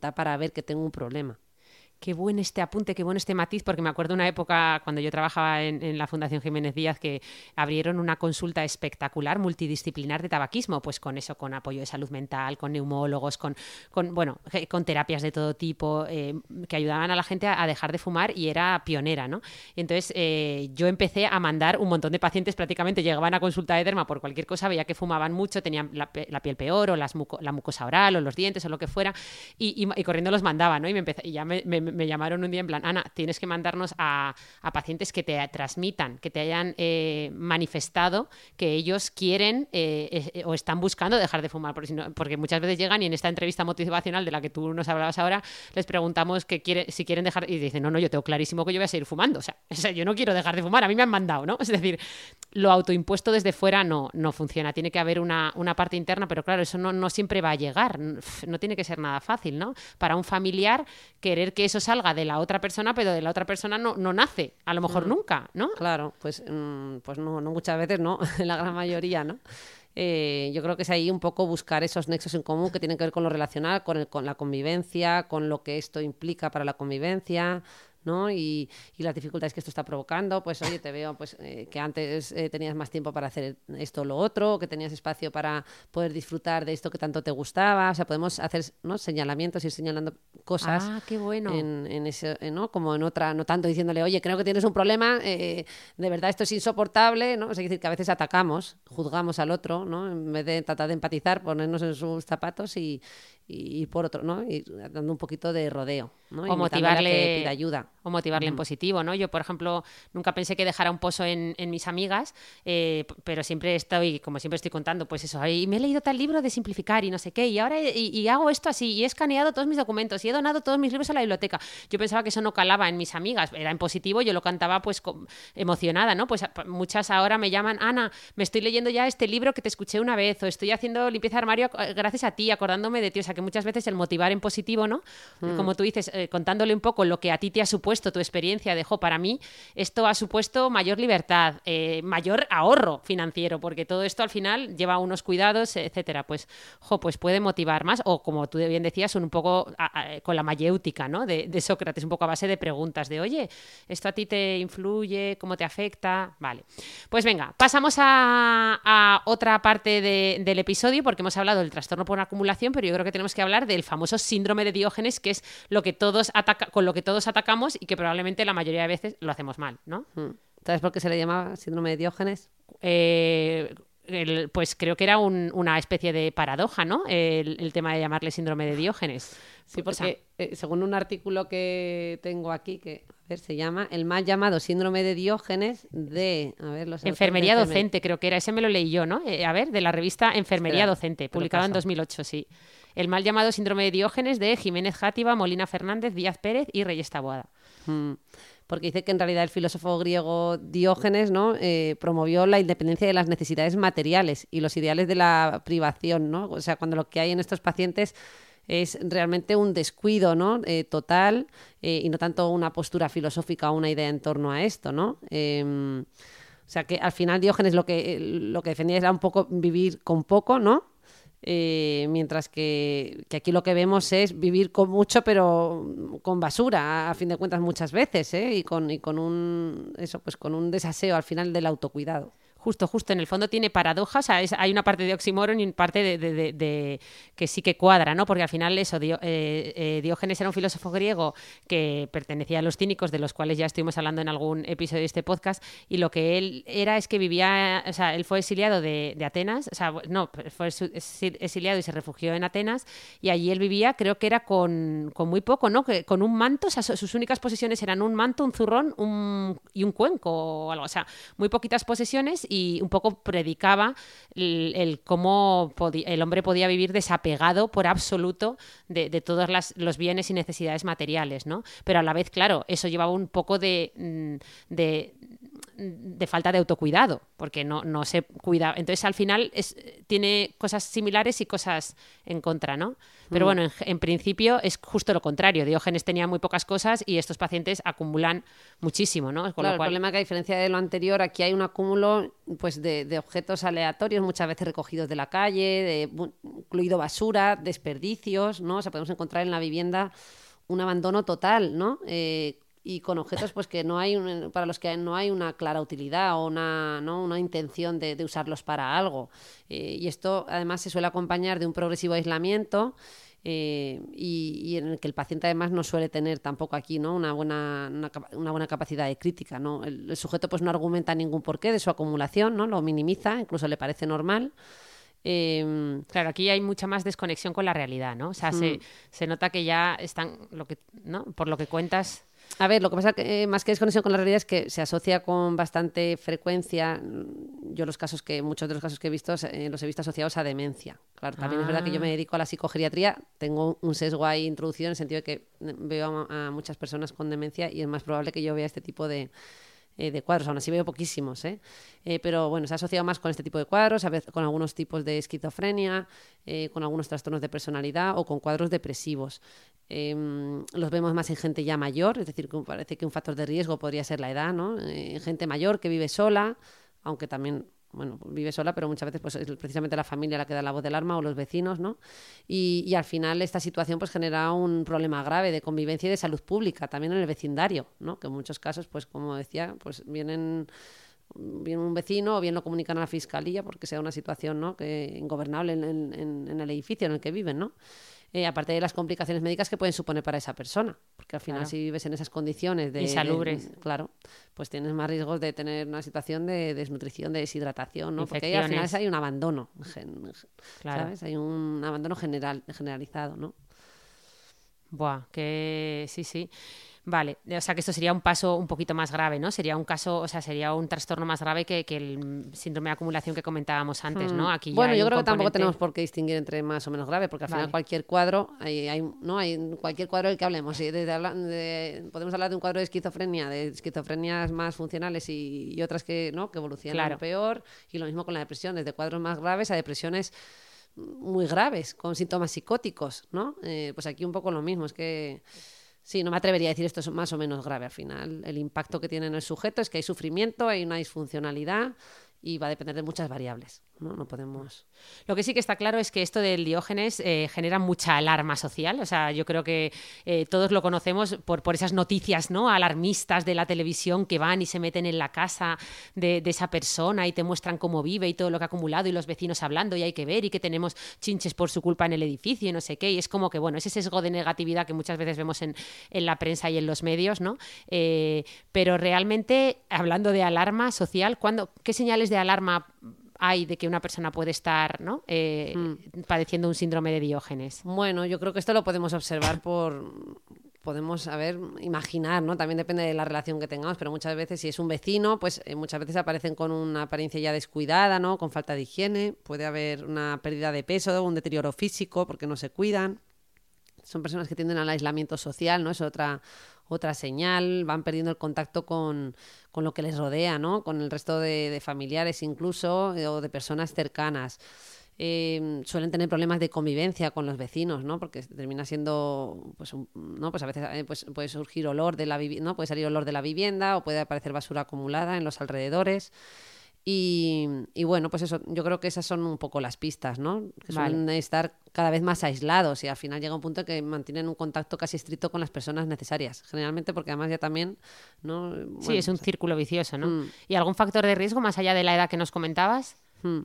Para ver que tengo un problema. Qué buen este apunte, qué buen este matiz, porque me acuerdo una época cuando yo trabajaba en, la Fundación Jiménez Díaz que abrieron una consulta espectacular multidisciplinar de tabaquismo, pues con eso, con apoyo de salud mental, con neumólogos, con, bueno, con terapias de todo tipo, eh, que ayudaban a la gente a, dejar de fumar y era pionera, ¿no? Y entonces eh, yo empecé a mandar un montón de pacientes, prácticamente llegaban a consulta de derma por cualquier cosa, veía que fumaban mucho, tenían la, piel peor o la mucosa oral o los dientes o lo que fuera, y, corriendo los mandaba, ¿no? Y, me empecé, y ya me llamaron un día en plan, Ana, tienes que mandarnos a, pacientes que te transmitan, que te hayan eh, manifestado que ellos quieren eh, eh, o están buscando dejar de fumar, porque, porque, muchas veces llegan y en esta entrevista motivacional de la que tú nos hablabas ahora, les preguntamos que quiere, si quieren dejar y dicen, no, no, yo tengo clarísimo que yo voy a seguir fumando, o sea, yo no quiero dejar de fumar, a mí me han mandado, ¿no? Es decir, lo autoimpuesto desde fuera no, no funciona, tiene que haber una, una parte interna, pero claro, eso no, no siempre va a llegar, no tiene que ser nada fácil, ¿no? Para un familiar, querer que eso salga de la otra persona, pero de la otra persona no, no nace, a lo mejor mm. nunca, ¿no? Claro, pues, mm, pues no, no muchas veces no, en la gran mayoría, ¿no? Eh, yo creo que es ahí un poco buscar esos nexos en común que tienen que ver con lo relacional, con, el, con la convivencia, con lo que esto implica para la convivencia, ¿no? Y, y, las dificultades que esto está provocando, pues oye, te veo pues eh, que antes eh, tenías más tiempo para hacer esto o lo otro, que tenías espacio para poder disfrutar de esto que tanto te gustaba, o sea, podemos hacer ¿no? señalamientos, ir señalando cosas ah, qué bueno. en, en ese, eh, ¿no? Como en otra, no tanto diciéndole, oye, creo que tienes un problema, de verdad esto es insoportable, ¿no? es decir, que a veces atacamos, juzgamos al otro, ¿no? En vez de tratar de empatizar, ponernos en sus zapatos y, y, por otro, ¿no? Y dando un poquito de rodeo, ¿no? O motivarle, ayuda. O motivarle en positivo, ¿no? Yo, por ejemplo, nunca pensé que dejara un pozo en, mis amigas, eh, pero siempre estoy, como siempre estoy contando, pues eso, y me he leído tal libro de simplificar y no sé qué, y ahora y, hago esto así, y he escaneado todos mis documentos, y he donado todos mis libros a la biblioteca. Yo pensaba que eso no calaba en mis amigas, era en positivo, yo lo cantaba pues emocionada, ¿no? Pues muchas ahora me llaman, Ana, me estoy leyendo ya este libro que te escuché una vez, o estoy haciendo limpieza de armario eh, gracias a ti, acordándome de ti, o sea, que muchas veces el motivar en positivo, ¿no? Mm. Como tú dices, eh, contándole un poco lo que a ti te ha supuesto tu experiencia de, jo, para mí esto ha supuesto mayor libertad, eh, mayor ahorro financiero, porque todo esto al final lleva unos cuidados, etcétera. Pues, jo, pues puede motivar más, o como tú bien decías, un poco con la mayéutica, ¿no? De, de Sócrates, un poco a base de preguntas de, oye, ¿esto a ti te influye? ¿Cómo te afecta? Vale. Pues venga, pasamos a, a otra parte de- del episodio, porque hemos hablado del trastorno por acumulación, pero yo creo que tenemos que hablar del famoso síndrome de Diógenes, que es lo que todos ataca con lo que todos atacamos y que probablemente la mayoría de veces lo hacemos mal, ¿no? Mm. ¿Sabes por qué se le llamaba síndrome de Diógenes? Eh, el- pues creo que era un- una especie de paradoja, ¿no? El, el tema de llamarle síndrome de Diógenes. Sí, O sea, porque eh, según un artículo que tengo aquí, que a ver, se llama el mal llamado síndrome de Diógenes de, a ver, los Enfermería enferme- docente, creo que era. Ese me lo leí yo, ¿no? Eh, a ver, de la revista Enfermería Espera, Docente, publicado en paso. 2008, sí. El mal llamado síndrome de Diógenes de Jiménez Játiva, Molina Fernández, Díaz Pérez y Reyes Taboada. Mm. Porque dice que en realidad el filósofo griego Diógenes ¿no? Eh, promovió la independencia de las necesidades materiales y los ideales de la privación. ¿no? O sea, cuando lo que hay en estos pacientes es realmente un descuido ¿no? Eh, total eh, y no tanto una postura filosófica o una idea en torno a esto. ¿no? Em, o sea, que al final Diógenes lo que, lo que defendía era un poco vivir con poco, ¿no? Eh, mientras que, que aquí lo que vemos es vivir con mucho, pero con basura, a, fin de cuentas, muchas veces, ¿eh? y, con, y con un eso, pues con un desaseo al final del autocuidado. Justo, justo. En el fondo tiene paradojas. hay una parte de oxímoron y una parte de, que sí que cuadra, ¿no? Porque al final eso, Dio- eh, eh, Diógenes era un filósofo griego que pertenecía a los cínicos, de los cuales ya estuvimos hablando en algún episodio de este podcast, y lo que él era es que vivía, o sea, él fue exiliado de, Atenas, o sea, no, fue exiliado y se refugió en Atenas, y allí él vivía, creo que era con, con muy poco, ¿no? Que, con un manto, o sea, su- sus únicas posesiones eran un manto, un zurrón un, y un cuenco o algo, o sea, muy poquitas posesiones y un poco predicaba el, el cómo el hombre podía vivir desapegado por absoluto de, de todos las- los bienes y necesidades materiales, ¿no? Pero a la vez, claro, eso llevaba un poco de, mm, de de falta de autocuidado, porque no, no se cuida. Entonces, al final, es, tiene cosas similares y cosas en contra, ¿no? Pero bueno, en, en principio es justo lo contrario. Diógenes tenía muy pocas cosas y estos pacientes acumulan muchísimo, ¿no? Con Claro, lo el cual, problema es que a diferencia de lo anterior, aquí hay un acúmulo pues, de, de objetos aleatorios, muchas veces recogidos de la calle, de, incluido basura, desperdicios, ¿no? O sea, podemos encontrar en la vivienda un abandono total, ¿no? Eh, y con objetos pues que no hay un- para los que no hay una clara utilidad o una, ¿no? una intención de, de usarlos para algo. Eh, y esto además se suele acompañar de un progresivo aislamiento eh, y, y en el que el paciente además no suele tener tampoco aquí ¿no? una, buena, una, una buena capacidad de crítica. ¿no? El, el sujeto pues no argumenta ningún porqué de su acumulación, ¿no? lo minimiza, incluso le parece normal. Eh, Claro, aquí hay mucha más desconexión con la realidad, ¿no? O sea, se, se nota que ya están, lo que, ¿no? Por lo que cuentas, A ver, lo que pasa que eh, más que desconexión con la realidad es que se asocia con bastante frecuencia. mm, Yo los casos que, muchos de los casos que he visto, eh, los he visto asociados a demencia. Claro, también es verdad que yo me dedico a la psicogeriatría, tengo un sesgo ahí introducido en el sentido de que eh, veo a, a muchas personas con demencia y es más probable que yo vea este tipo de, eh, de cuadros. Aún así veo poquísimos, ¿eh? Eh, pero bueno, se ha asociado más con este tipo de cuadros, a veces con algunos tipos de esquizofrenia, eh, con algunos trastornos de personalidad o con cuadros depresivos. Em, los vemos más en gente ya mayor, es decir, que parece que un factor de riesgo podría ser la edad, ¿no? Eh, gente mayor que vive sola, aunque también bueno, vive sola, pero muchas veces pues, es precisamente la familia la que da la voz del arma o los vecinos, ¿no? Y, y al final esta situación pues genera un problema grave de convivencia y de salud pública, también en el vecindario, ¿no? Que en muchos casos, pues como decía, pues vienen viene un vecino o bien lo comunican a la fiscalía porque sea una situación ¿no? que ingobernable en, en- en- en el edificio en el que viven, ¿no? Eh, aparte de las complicaciones médicas que pueden suponer para esa persona, porque al final Claro. si vives en esas condiciones de, de- Insalubres. claro, pues tienes más riesgos de tener una situación de desnutrición, de deshidratación, ¿no? Porque ahí al final hay un abandono, gen- Claro. ¿sabes? Hay un abandono general, generalizado, ¿no? Buah, que sí, sí. Vale, o sea que esto sería un paso un poquito más grave, ¿no? Sería un caso, o sea, sería un trastorno más grave que, que el síndrome de acumulación que comentábamos antes, ¿no? Aquí ya Hmm. bueno, hay yo creo que tampoco tenemos por qué distinguir entre más o menos grave, porque al Vale. final cualquier cuadro, hay, hay- ¿no? hay cualquier cuadro del que hablemos, sí, desde habla- de- podemos hablar de un cuadro de esquizofrenia, de esquizofrenias más funcionales y, y otras que, ¿no? que evolucionan Claro. peor, y lo mismo con la depresión, desde cuadros más graves a depresiones muy graves, con síntomas psicóticos, ¿no? Eh, pues aquí un poco lo mismo, es que Sí, no me atrevería a decir esto es más o menos grave al final. El impacto que tiene en el sujeto es que hay sufrimiento, hay una disfuncionalidad y va a depender de muchas variables. No, no podemos. Lo que sí que está claro es que esto del diógenes eh, genera mucha alarma social. O sea, yo creo que eh, todos lo conocemos por, por esas noticias ¿no? alarmistas de la televisión que van y se meten en la casa de, de, esa persona y te muestran cómo vive y todo lo que ha acumulado y los vecinos hablando y hay que ver y que tenemos chinches por su culpa en el edificio y no sé qué. Y es como que, bueno, ese sesgo de negatividad que muchas veces vemos en, en la prensa y en los medios, ¿no? Eh, pero realmente, hablando de alarma social, ¿cuándo, ¿qué señales de alarma hay de que una persona puede estar ¿no? eh, mm. padeciendo un síndrome de Diógenes? Bueno, yo creo que esto lo podemos observar por, podemos, a ver, imaginar, ¿no? También depende de la relación que tengamos, pero muchas veces si es un vecino, pues eh, muchas veces aparecen con una apariencia ya descuidada, ¿no? Con falta de higiene, puede haber una pérdida de peso, un deterioro físico porque no se cuidan. Son personas que tienden al aislamiento social, ¿no? Es otra otra señal, van perdiendo el contacto con, con lo que les rodea, ¿no? Con el resto de, de familiares incluso eh, o de personas cercanas. Eh, suelen tener problemas de convivencia con los vecinos, ¿no? Porque termina siendo, pues, un, ¿no? Pues a veces eh, pues, puede surgir olor de la ¿no? Puede salir olor de la vivienda o puede aparecer basura acumulada en los alrededores. Y, y, bueno, pues eso, yo creo que esas son un poco las pistas, ¿no? Que suelen estar cada vez más aislados y al final llega un punto que mantienen un contacto casi estricto con las personas necesarias, generalmente porque además ya también, ¿no? Bueno, sí, es un círculo vicioso, ¿no? Mm. ¿Y algún factor de riesgo más allá de la edad que nos comentabas? Mm.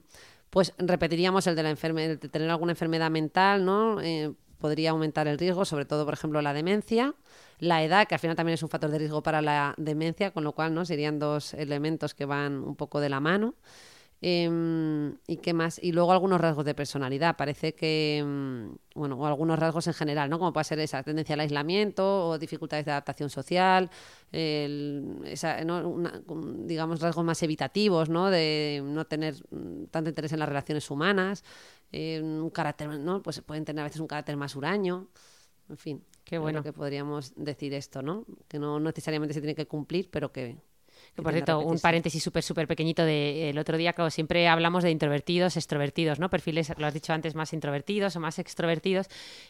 Pues repetiríamos el de la enfermedad, de tener alguna enfermedad mental, ¿no? Eh, podría aumentar el riesgo, sobre todo, por ejemplo, la demencia la edad, que al final también es un factor de riesgo para la demencia, con lo cual no serían dos elementos que van un poco de la mano. Eh, y qué más y luego algunos rasgos de personalidad. Parece que bueno o algunos rasgos en general no como puede ser esa tendencia al aislamiento o dificultades de adaptación social el, esa, ¿no? Una, digamos rasgos más evitativos no de no tener tanto interés en las relaciones humanas eh, un carácter no pues pueden tener a veces un carácter más huraño en fin Qué bueno. que podríamos decir esto, ¿no? Que no necesariamente se tiene que cumplir, pero que, que por cierto, un paréntesis súper, súper pequeñito de el otro día, claro, siempre hablamos de introvertidos, extrovertidos, ¿no? Perfiles, lo has dicho antes, más introvertidos o más extrovertidos.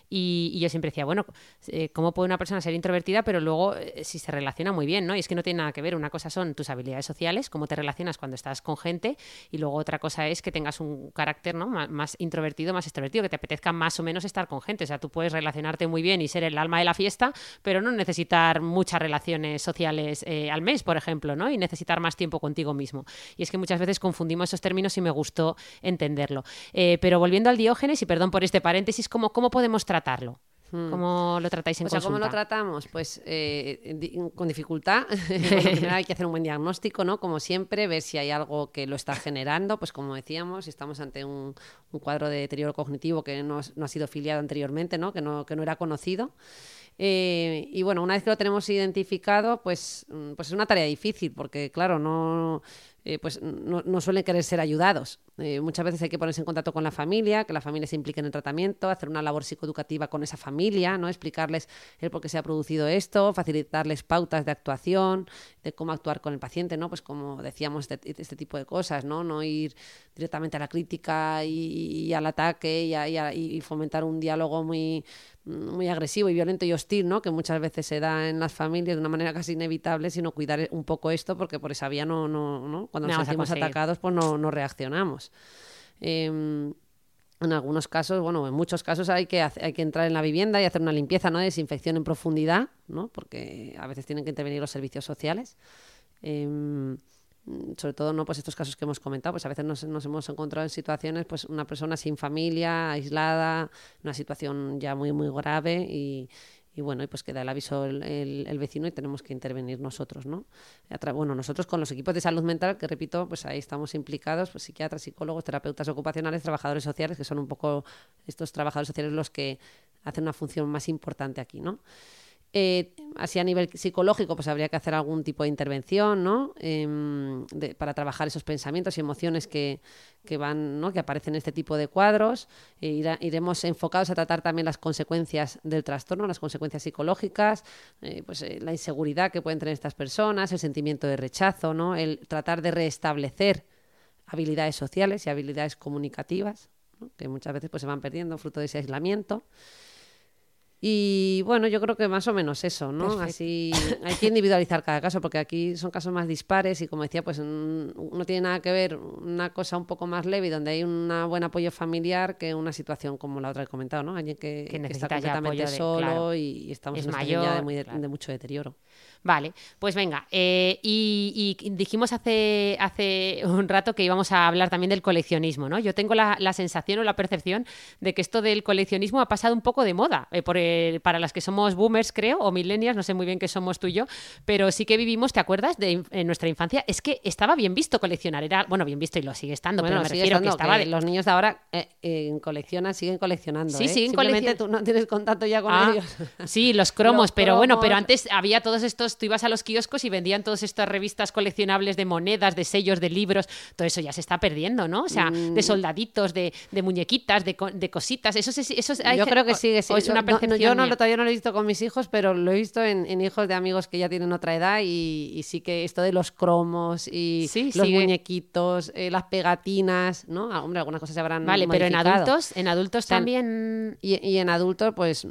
Y, y yo siempre decía, bueno, eh, ¿cómo puede una persona ser introvertida, pero luego eh, si se relaciona muy bien, ¿no? Y es que no tiene nada que ver. Una cosa son tus habilidades sociales, cómo te relacionas cuando estás con gente, y luego otra cosa es que tengas un carácter, ¿no? Más, más introvertido, más extrovertido, que te apetezca más o menos estar con gente. O sea, tú puedes relacionarte muy bien y ser el alma de la fiesta, pero no necesitar muchas relaciones sociales eh, al mes, por ejemplo, ¿no? Y necesitar más tiempo contigo mismo. Y es que muchas veces confundimos esos términos y me gustó entenderlo. Eh, pero volviendo al diógenes, y perdón por este paréntesis, ¿cómo, cómo podemos tratarlo? ¿Cómo lo tratáis en o sea, consulta? ¿Cómo lo tratamos? Pues eh, di con dificultad. primero hay que hacer un buen diagnóstico, ¿no? Como siempre, ver si hay algo que lo está generando. Pues como decíamos, si estamos ante un, un cuadro de deterioro cognitivo que no, no, ha sido filiado anteriormente, ¿no? Que, no, que no era conocido. Eh, y bueno, una vez que lo tenemos identificado, pues, pues es una tarea difícil, porque claro, no, eh, pues no, no, suelen querer ser ayudados. Eh, muchas veces hay que ponerse en contacto con la familia, que la familia se implique en el tratamiento, hacer una labor psicoeducativa con esa familia, ¿no? explicarles el por qué se ha producido esto, facilitarles pautas de actuación, de cómo actuar con el paciente, ¿no? Pues como decíamos, este, este tipo de cosas, ¿no? No ir directamente a la crítica y, al ataque y, a, y fomentar un diálogo muy muy agresivo y violento y hostil, ¿no? que muchas veces se da en las familias de una manera casi inevitable, sino cuidar un poco esto, porque por esa vía no, no, ¿no? cuando nos sentimos atacados, pues no, no reaccionamos. Eh, en algunos casos, bueno, en muchos casos hay que, hacer, hay que entrar en la vivienda y hacer una limpieza, ¿no? Desinfección en profundidad, ¿no? Porque a veces tienen que intervenir los servicios sociales. Eh, sobre todo no pues estos casos que hemos comentado pues a veces nos, hemos encontrado en situaciones pues una persona sin familia aislada una situación ya muy muy grave y, bueno y pues queda el aviso el, el, el, vecino y tenemos que intervenir nosotros no bueno nosotros con los equipos de salud mental que repito pues ahí estamos implicados pues psiquiatras psicólogos terapeutas ocupacionales trabajadores sociales que son un poco estos trabajadores sociales los que hacen una función más importante aquí no eh, así a nivel psicológico, pues habría que hacer algún tipo de intervención, ¿no? Eh, de, para trabajar esos pensamientos y emociones que, que van, ¿no? que aparecen en este tipo de cuadros. E irá, iremos enfocados a tratar también las consecuencias del trastorno, las consecuencias psicológicas, eh, pues eh, la inseguridad que pueden tener estas personas, el sentimiento de rechazo, ¿no? El tratar de restablecer habilidades sociales y habilidades comunicativas, que muchas veces pues se van perdiendo fruto de ese aislamiento. Y bueno, yo creo que más o menos eso, ¿no? Así hay que individualizar cada caso, porque aquí son casos más dispares y como decía, pues mm, no tiene nada que ver una cosa un poco más leve donde hay un buen apoyo familiar que una situación como la otra que he comentado, ¿no? Alguien que, Que está necesita ya completamente de- solo claro. y estamos Es en una ya de, mayor, muy de- claro. de mucho deterioro. Vale, pues venga. eh, y, y dijimos hace, hace un rato que íbamos a hablar también del coleccionismo, ¿no? Yo tengo la, la sensación o la percepción de que esto del coleccionismo ha pasado un poco de moda. eh, por el- para las que somos boomers, creo, o millennials, no sé muy bien qué somos tú y yo, pero sí que vivimos, ¿te acuerdas? De en nuestra infancia, es que estaba bien visto coleccionar. Era, bueno, bien visto y lo sigue estando, Bueno, pero me refiero que estaba que de- los niños de ahora eh, eh, coleccionan, siguen coleccionando. Sí, ¿eh? siguen Simplemente coleccion- tú no tienes contacto ya con Ah, ellos. Sí, los cromos, Los pero bueno, pero antes había todos estos, tú ibas a los kioscos y vendían todas estas revistas coleccionables de monedas, de sellos, de libros, todo eso ya se está perdiendo, ¿no? O sea, Mm. de soldaditos, de, de muñequitas, de, de cositas, eso, se- eso es- hay yo creo que sigue es una no- no, yo no mía. todavía no lo he visto con mis hijos, pero lo he visto en, en hijos de amigos que ya tienen otra edad y, y sí que esto de los cromos y Sí, los sigue. muñequitos, eh, las pegatinas, ¿no? Ah, hombre, algunas cosas se habrán Vale, pero en adultos, en adultos también... Y, y en adultos, pues...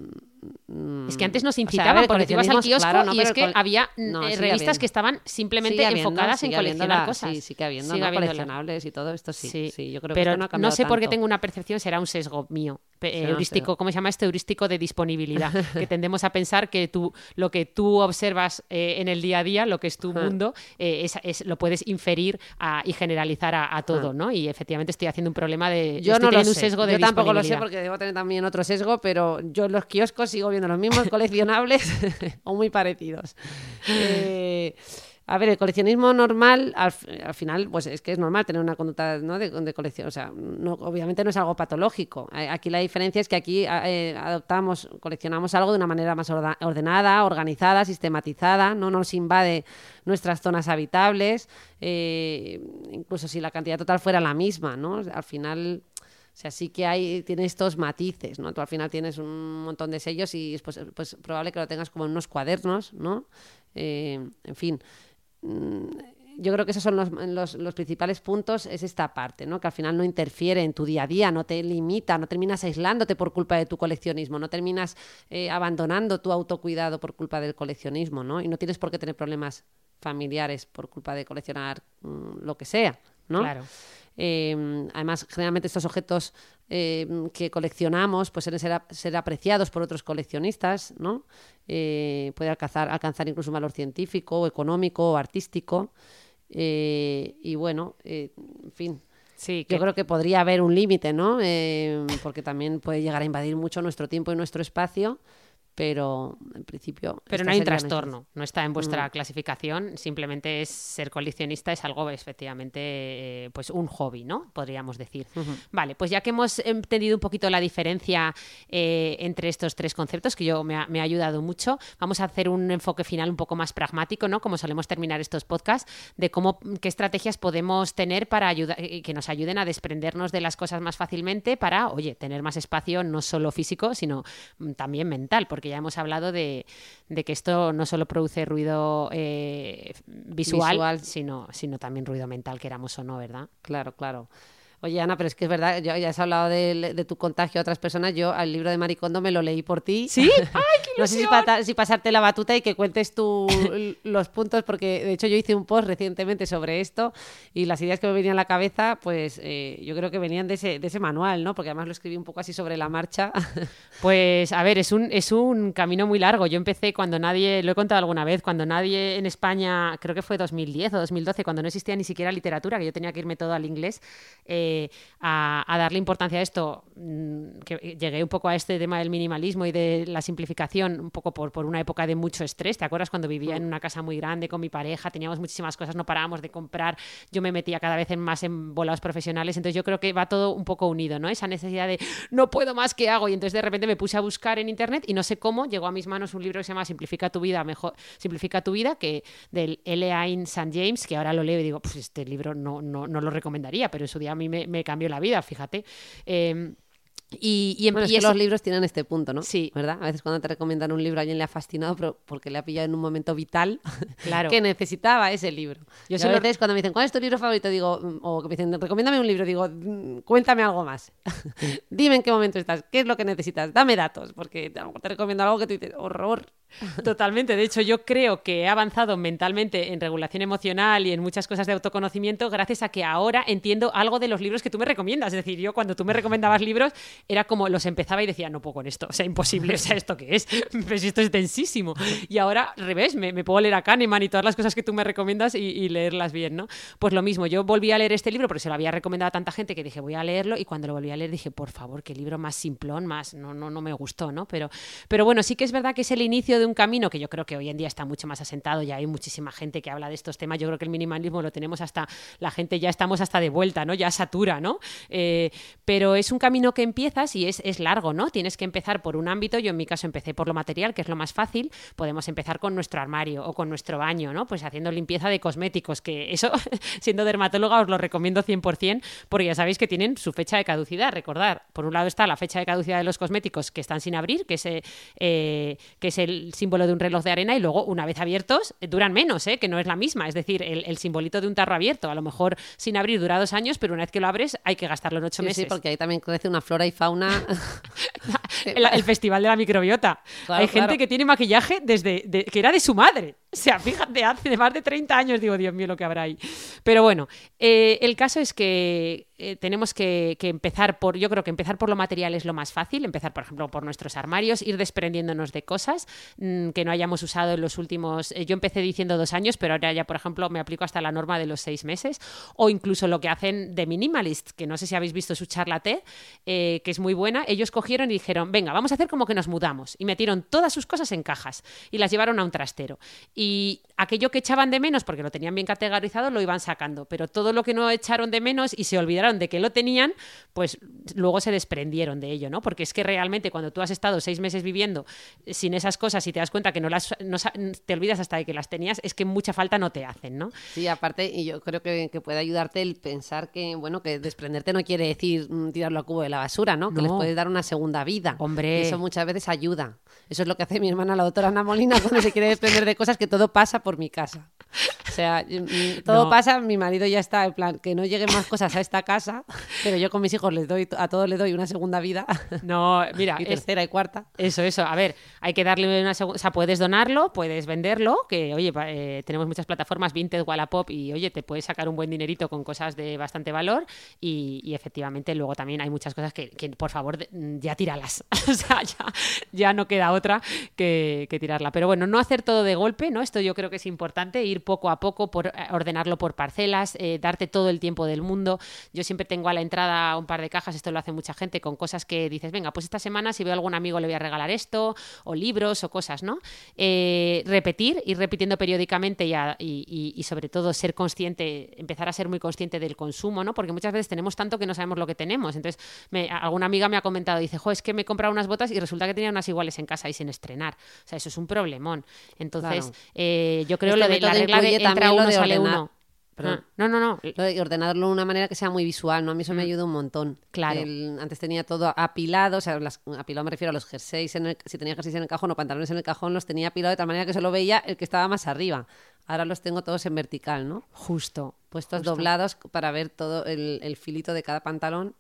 Es que antes nos o sea, incitaban porque ibas al kiosco claro, no, y es que había No, eh, sigue revistas habiendo. que estaban simplemente Sigue habiendo, enfocadas en sigue habiendo coleccionar la- cosas. Sí, sí que habiendo, Sigue ¿no? habiéndola. coleccionables y todo esto sí. Sí, yo creo que pero esto no ha cambiado sé por qué tengo una percepción, será un sesgo mío, un heurístico. ¿cómo se llama este heurístico de disponibilidad? que tendemos a pensar que tú, lo que tú observas eh, en el día a día, lo que es tu Ajá. mundo, eh, es, es- lo puedes inferir a- y generalizar a, a todo, Ajá. ¿no? Y efectivamente estoy haciendo un problema de... Yo no lo teniendo un sé. sesgo de yo tampoco lo sé porque debo tener también otro sesgo, pero yo en los kioscos sigo viendo los mismos coleccionables o muy parecidos. Eh, a ver, el coleccionismo normal, al, final, pues es que es normal tener una conducta ¿no? de, de colección. O sea, no, obviamente no es algo patológico. Aquí la diferencia es que aquí eh, adoptamos, coleccionamos algo de una manera más ordenada, organizada, sistematizada, no nos invade nuestras zonas habitables, eh, incluso si la cantidad total fuera la misma, ¿no? Al final... O sea, sí que hay, tiene estos matices, ¿no? Tú al final tienes un montón de sellos y es pues, probable que lo tengas como en unos cuadernos, ¿no? Eh, en fin, mm, yo creo que esos son los principales puntos, es esta parte, ¿no? Que al final no interfiere en tu día a día, no te limita, no terminas aislándote por culpa de tu coleccionismo, no terminas eh, abandonando tu autocuidado por culpa del coleccionismo, ¿no? Y no tienes por qué tener problemas familiares por culpa de coleccionar mm, lo que sea, ¿no? Claro. Eh, además, generalmente estos objetos eh, que coleccionamos pues suelen ser, ap- ser apreciados por otros coleccionistas, ¿no? Eh, puede alcanzar, alcanzar incluso un valor científico, económico o artístico. Eh, y bueno, eh, en fin, Sí, yo creo que podría haber un límite, ¿no? Eh, porque también puede llegar a invadir mucho nuestro tiempo y nuestro espacio, pero en principio... Pero no hay un trastorno, no está en vuestra Mm. clasificación, simplemente es ser coleccionista, es algo efectivamente eh, pues un hobby, ¿no? Podríamos decir. Vale, pues ya que hemos entendido un poquito la diferencia eh, entre estos tres conceptos, que yo me ha, me ha ayudado mucho, vamos a hacer un enfoque final un poco más pragmático, ¿no? Como solemos terminar estos podcasts, de cómo, qué estrategias podemos tener para ayudar, eh, que nos ayuden a desprendernos de las cosas más fácilmente para, oye, tener más espacio no solo físico, sino mm, también mental, porque ya hemos hablado de, de que esto no solo produce ruido eh, visual, Visual. Sino, sino también ruido mental, queramos o no, ¿verdad? Claro, claro. Oye, Ana, pero es que es verdad, yo, ya has hablado de, de tu contagio a otras personas. Yo al libro de Maricondo me lo leí por ti. ¿Sí? ¡Ay, qué No sé si, pata- si pasarte la batuta y que cuentes tú los puntos, porque de hecho yo hice un post recientemente sobre esto y las ideas que me venían a la cabeza, pues eh, yo creo que venían de ese, de ese manual, ¿no? Porque además lo escribí un poco así sobre la marcha. Pues a ver, es un, es un camino muy largo. Yo empecé cuando nadie, lo he contado alguna vez, cuando nadie en España, creo que fue 2010 o 2012, cuando no existía ni siquiera literatura, que yo tenía que irme todo al inglés, eh, a, a darle importancia a esto, mm, que llegué un poco a este tema del minimalismo y de la simplificación, un poco por, por una época de mucho estrés. ¿Te acuerdas cuando vivía en una casa muy grande con mi pareja? Teníamos muchísimas cosas, no parábamos de comprar, yo me metía cada vez en más en volados profesionales, entonces yo creo que va todo un poco unido, ¿no? Esa necesidad de no puedo más, ¿qué hago? Y entonces de repente me puse a buscar en internet y no sé cómo llegó a mis manos un libro que se llama Simplifica tu vida, mejor Simplifica tu vida, que del L. Ain St. James, que ahora lo leo y digo, pues este libro no, no, no lo recomendaría, pero en su día a mí me, me cambió la vida, fíjate. Eh, Y, y, Bueno, es y que eso- los libros tienen este punto, ¿no? Sí. ¿Verdad? A veces cuando te recomiendan un libro a alguien le ha fascinado, pero porque le ha pillado en un momento vital Claro. que necesitaba ese libro. Yo se a lo- veces cuando me dicen, ¿cuál es tu libro favorito? Digo, mm, o que me dicen, recomiéndame un libro, digo, "Mm, cuéntame algo más. Dime en qué momento estás, qué es lo que necesitas, dame datos, porque te recomiendo algo que tú dices, horror. Totalmente. De hecho, yo creo que he avanzado mentalmente en regulación emocional y en muchas cosas de autoconocimiento gracias a que ahora entiendo algo de los libros que tú me recomiendas. Es decir, yo cuando tú me recomendabas libros era como los empezaba y decía, no puedo con esto, o sea, imposible, o sea, ¿esto qué es? Pues esto es densísimo. Y ahora, al revés, me, puedo leer a Kahneman y todas las cosas que tú me recomiendas y, y leerlas bien, ¿no? Pues lo mismo, yo volví a leer este libro porque se lo había recomendado a tanta gente que dije, voy a leerlo y cuando lo volví a leer dije, por favor, qué libro más simplón, más, no, no, no me gustó, ¿no? Pero, pero bueno, sí que es verdad que es el inicio de un camino que yo creo que hoy en día está mucho más asentado, ya hay muchísima gente que habla de estos temas, yo creo que el minimalismo lo tenemos hasta, la gente ya estamos hasta de vuelta, ¿no? Ya satura, ¿no? Eh, pero es un camino que empiezas y es, es largo, ¿no? Tienes que empezar por un ámbito, yo en mi caso empecé por lo material, que es lo más fácil, podemos empezar con nuestro armario o con nuestro baño, ¿no? Pues haciendo limpieza de cosméticos, que eso, siendo dermatóloga, os lo recomiendo 100%, porque ya sabéis que tienen su fecha de caducidad. Recordad, por un lado está la fecha de caducidad de los cosméticos que están sin abrir, que es, eh, eh, que es el símbolo de un reloj de arena, y luego, una vez abiertos, eh, duran menos, ¿eh? que no es la misma. Es decir, el, el simbolito de un tarro abierto, a lo mejor sin abrir dura dos años, pero una vez que lo abres hay que gastarlo en ocho Sí, meses. sí, porque ahí también crece una flora y fauna. el, el festival de la microbiota. Claro, Hay gente claro. que tiene maquillaje desde de- que era de su madre. O sea, fíjate, hace más de 30 años, digo, Dios mío, lo que habrá ahí. Pero bueno, eh, el caso es que eh, tenemos que, empezar por, yo creo que empezar por lo material es lo más fácil, empezar, por ejemplo, por nuestros armarios, ir desprendiéndonos de cosas mm, que no hayamos usado en los últimos, eh, yo empecé diciendo dos años, pero ahora ya, por ejemplo, me aplico hasta la norma de los seis meses, o incluso lo que hacen de Minimalist, que no sé si habéis visto su charla eh, que es muy buena, ellos cogieron y dijeron, venga, vamos a hacer como que nos mudamos, y metieron todas sus cosas en cajas, y las llevaron a un trastero. Y aquello que echaban de menos, porque lo tenían bien categorizado, lo iban sacando, pero todo lo que no echaron de menos y se olvidaron de que lo tenían, pues luego se desprendieron de ello, ¿no? Porque es que realmente cuando tú has estado seis meses viviendo sin esas cosas y te das cuenta que no las no te olvidas hasta de que las tenías, es que mucha falta no te hacen, ¿no? Sí, aparte, y yo creo que, que puede ayudarte el pensar que, bueno, que desprenderte no quiere decir mm, tirarlo al cubo de la basura, ¿no? Que les puedes dar una segunda vida. Hombre. Y eso muchas veces ayuda. Eso es lo que hace mi hermana, la doctora Ana Molina, cuando se quiere desprender de cosas, que todo pasa por mi casa. O sea, todo No. pasa, mi marido ya está, en plan, que no lleguen más cosas a esta casa, pero yo con mis hijos les doy, a todos les doy una segunda vida, No, mira, y es- tercera y cuarta. Eso, eso. A ver, hay que darle una segunda. O sea, puedes donarlo, puedes venderlo, que oye, eh, tenemos muchas plataformas, Vinted, Wallapop, y oye, te puedes sacar un buen dinerito con cosas de bastante valor. Y, y efectivamente, luego también hay muchas cosas que, que, por favor, ya tíralas. o sea, ya, ya no queda otra que, que tirarla. Pero bueno, no hacer todo de golpe, ¿no? Esto yo creo que es importante, ir poco a poco, por, eh, ordenarlo por parcelas, eh, darte todo el tiempo del mundo. Yo siempre tengo a la entrada un par de cajas, esto lo hace mucha gente, con cosas que dices, venga, pues esta semana si veo a algún amigo le voy a regalar esto, o libros o cosas, ¿no? Eh, repetir, ir repitiendo periódicamente y, sobre todo ser consciente, empezar a ser muy consciente del consumo, ¿no? Porque muchas veces tenemos tanto que no sabemos lo que tenemos. Entonces, me- alguna amiga me ha comentado, dice, jo, es que me he comprado unas botas y resulta que tenía unas iguales en casa y sin estrenar. O sea, eso es un problemón. Entonces. Eh, yo creo Este lo de la regla de entra uno, de sale uno. Ah, No, no, no. Lo de ordenarlo de una manera que sea muy visual, ¿no? A mí eso me ayuda un montón. Mm. Claro. El- antes tenía todo apilado, o sea, las, apilado me refiero a los jerseys, en el- si tenía jerseys en el cajón o pantalones en el cajón, los tenía apilados de tal manera que solo veía el que estaba más arriba. Ahora los tengo todos en vertical, ¿no? Justo. Puestos Justo. doblados para ver todo el, el filito de cada pantalón.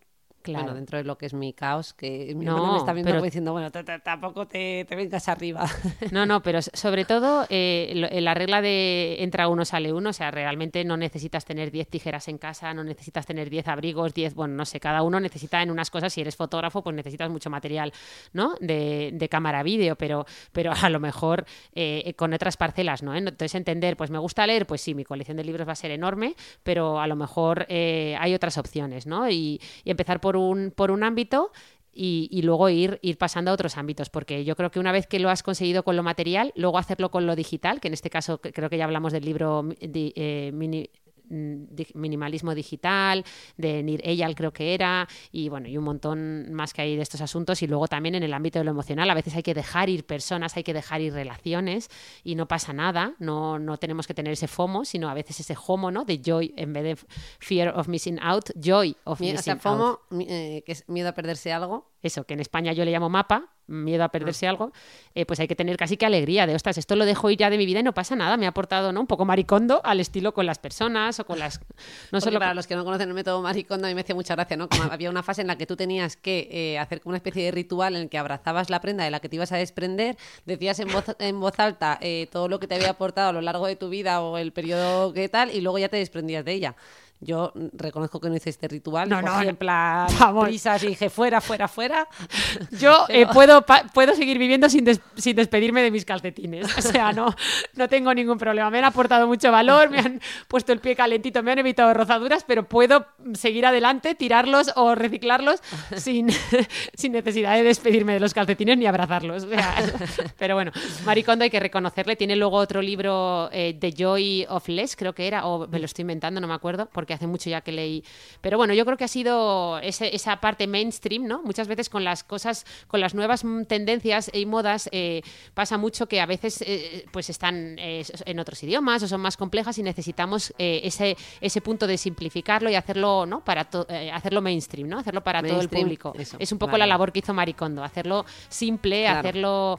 Claro. Bueno, dentro de lo que es mi caos, que mi No, me está viendo pero- diciendo, bueno, tampoco te, te vengas arriba. No, no, pero sobre todo eh, lo- la regla de entra uno, sale uno, o sea, realmente no necesitas tener 10 tijeras en casa, no necesitas tener 10 abrigos, 10, bueno, no sé, cada uno necesita en unas cosas, si eres fotógrafo, pues necesitas mucho material, ¿no? De, de cámara vídeo, pero, pero a lo mejor eh, con otras parcelas, ¿no? Entonces entender, pues me gusta leer, pues sí, mi colección de libros va a ser enorme, pero a lo mejor eh, hay otras opciones, ¿no? Y, y empezar por un, por un ámbito y, luego ir, ir pasando a otros ámbitos, porque yo creo que una vez que lo has conseguido con lo material, luego hacerlo con lo digital, que en este caso creo que ya hablamos del libro eh, mini- minimalismo digital, de Nir Eyal creo que era, y bueno, y un montón más que hay de estos asuntos. Y luego también en el ámbito de lo emocional, a veces hay que dejar ir personas, hay que dejar ir relaciones y no pasa nada, no, no tenemos que tener ese FOMO, sino a veces ese HOMO, ¿no? De joy en vez de fear of missing out, joy of missing o sea, FOMO, eh, que es miedo a perderse algo. Eso, que en España yo le llamo mapa, miedo a perderse algo, eh, pues hay que tener casi que alegría de, ostras, esto lo dejo ir ya de mi vida y no pasa nada, me ha aportado ¿no? un poco maricondo al estilo con las personas o con las... No solo para los que no conocen el método maricondo, a mí me hacía mucha gracia, ¿no? Como había una fase en la que tú tenías que eh, hacer como una especie de ritual en el que abrazabas la prenda de la que te ibas a desprender, decías en voz, en voz alta eh, todo lo que te había aportado a lo largo de tu vida o el periodo que tal, y luego ya te desprendías de ella. Yo reconozco que no hice este ritual. No, no, en plan prisas y dije fuera, fuera, fuera. Yo eh, puedo, puedo seguir viviendo sin, sin despedirme de mis calcetines. O sea, no, no tengo ningún problema. Me han aportado mucho valor, me han puesto el pie calentito, me han evitado rozaduras, pero puedo seguir adelante, tirarlos o reciclarlos sin, sin necesidad de despedirme de los calcetines ni abrazarlos. pero bueno, Maricondo hay que reconocerle. Tiene luego otro libro, eh, The Joy of Less, creo que era, o me lo estoy inventando, no me acuerdo, porque hace mucho ya que leí. Pero bueno, yo creo que ha sido esa parte mainstream, ¿no? Muchas veces con las cosas, con las nuevas tendencias y modas, eh, pasa mucho que a veces eh, pues están eh, en otros idiomas o son más complejas y necesitamos ese, ese punto de simplificarlo y hacerlo, ¿no? Para hacerlo mainstream, ¿no? Hacerlo para todo el público. es un poco la labor que hizo Maricondo, hacerlo simple, hacerlo,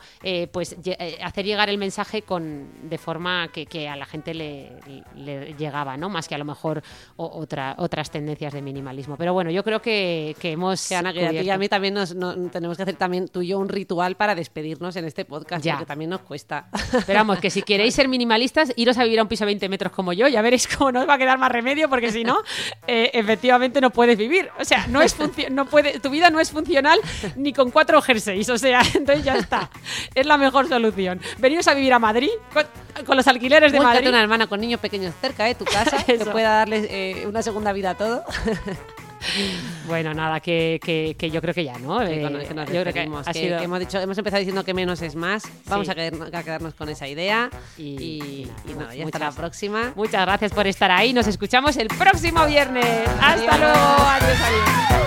pues hacer llegar el mensaje con de forma que, a la gente le, le, llegaba, ¿no? Más que a lo mejor otra, otras tendencias de minimalismo. Pero bueno, yo creo que, que hemos. Ana, que y a mí también nos, tenemos que hacer también tú y yo un ritual para despedirnos en este podcast, ya. porque también nos cuesta. Pero vamos, que si queréis ser minimalistas, iros a vivir a un piso de 20 metros como yo, ya veréis cómo no os va a quedar más remedio, porque si no, eh, efectivamente no puedes vivir. O sea, no es no puede, tu vida no es funcional ni con cuatro jerseys. O sea, entonces ya está. Es la mejor solución. Veniros a vivir a Madrid con, los alquileres de Madrid. una hermana con niños pequeños cerca de tu casa que pueda darles eh, una segunda vida a todo. bueno, nada, que, que, yo creo que ya, ¿no? Eh, yo creo que, hemos, dicho, hemos empezado diciendo que menos es más. Vamos a, quedarnos con esa idea. Y, nada, ya hasta la próxima. Muchas gracias por estar ahí. Nos escuchamos el próximo viernes. Hasta luego. adiós. adiós.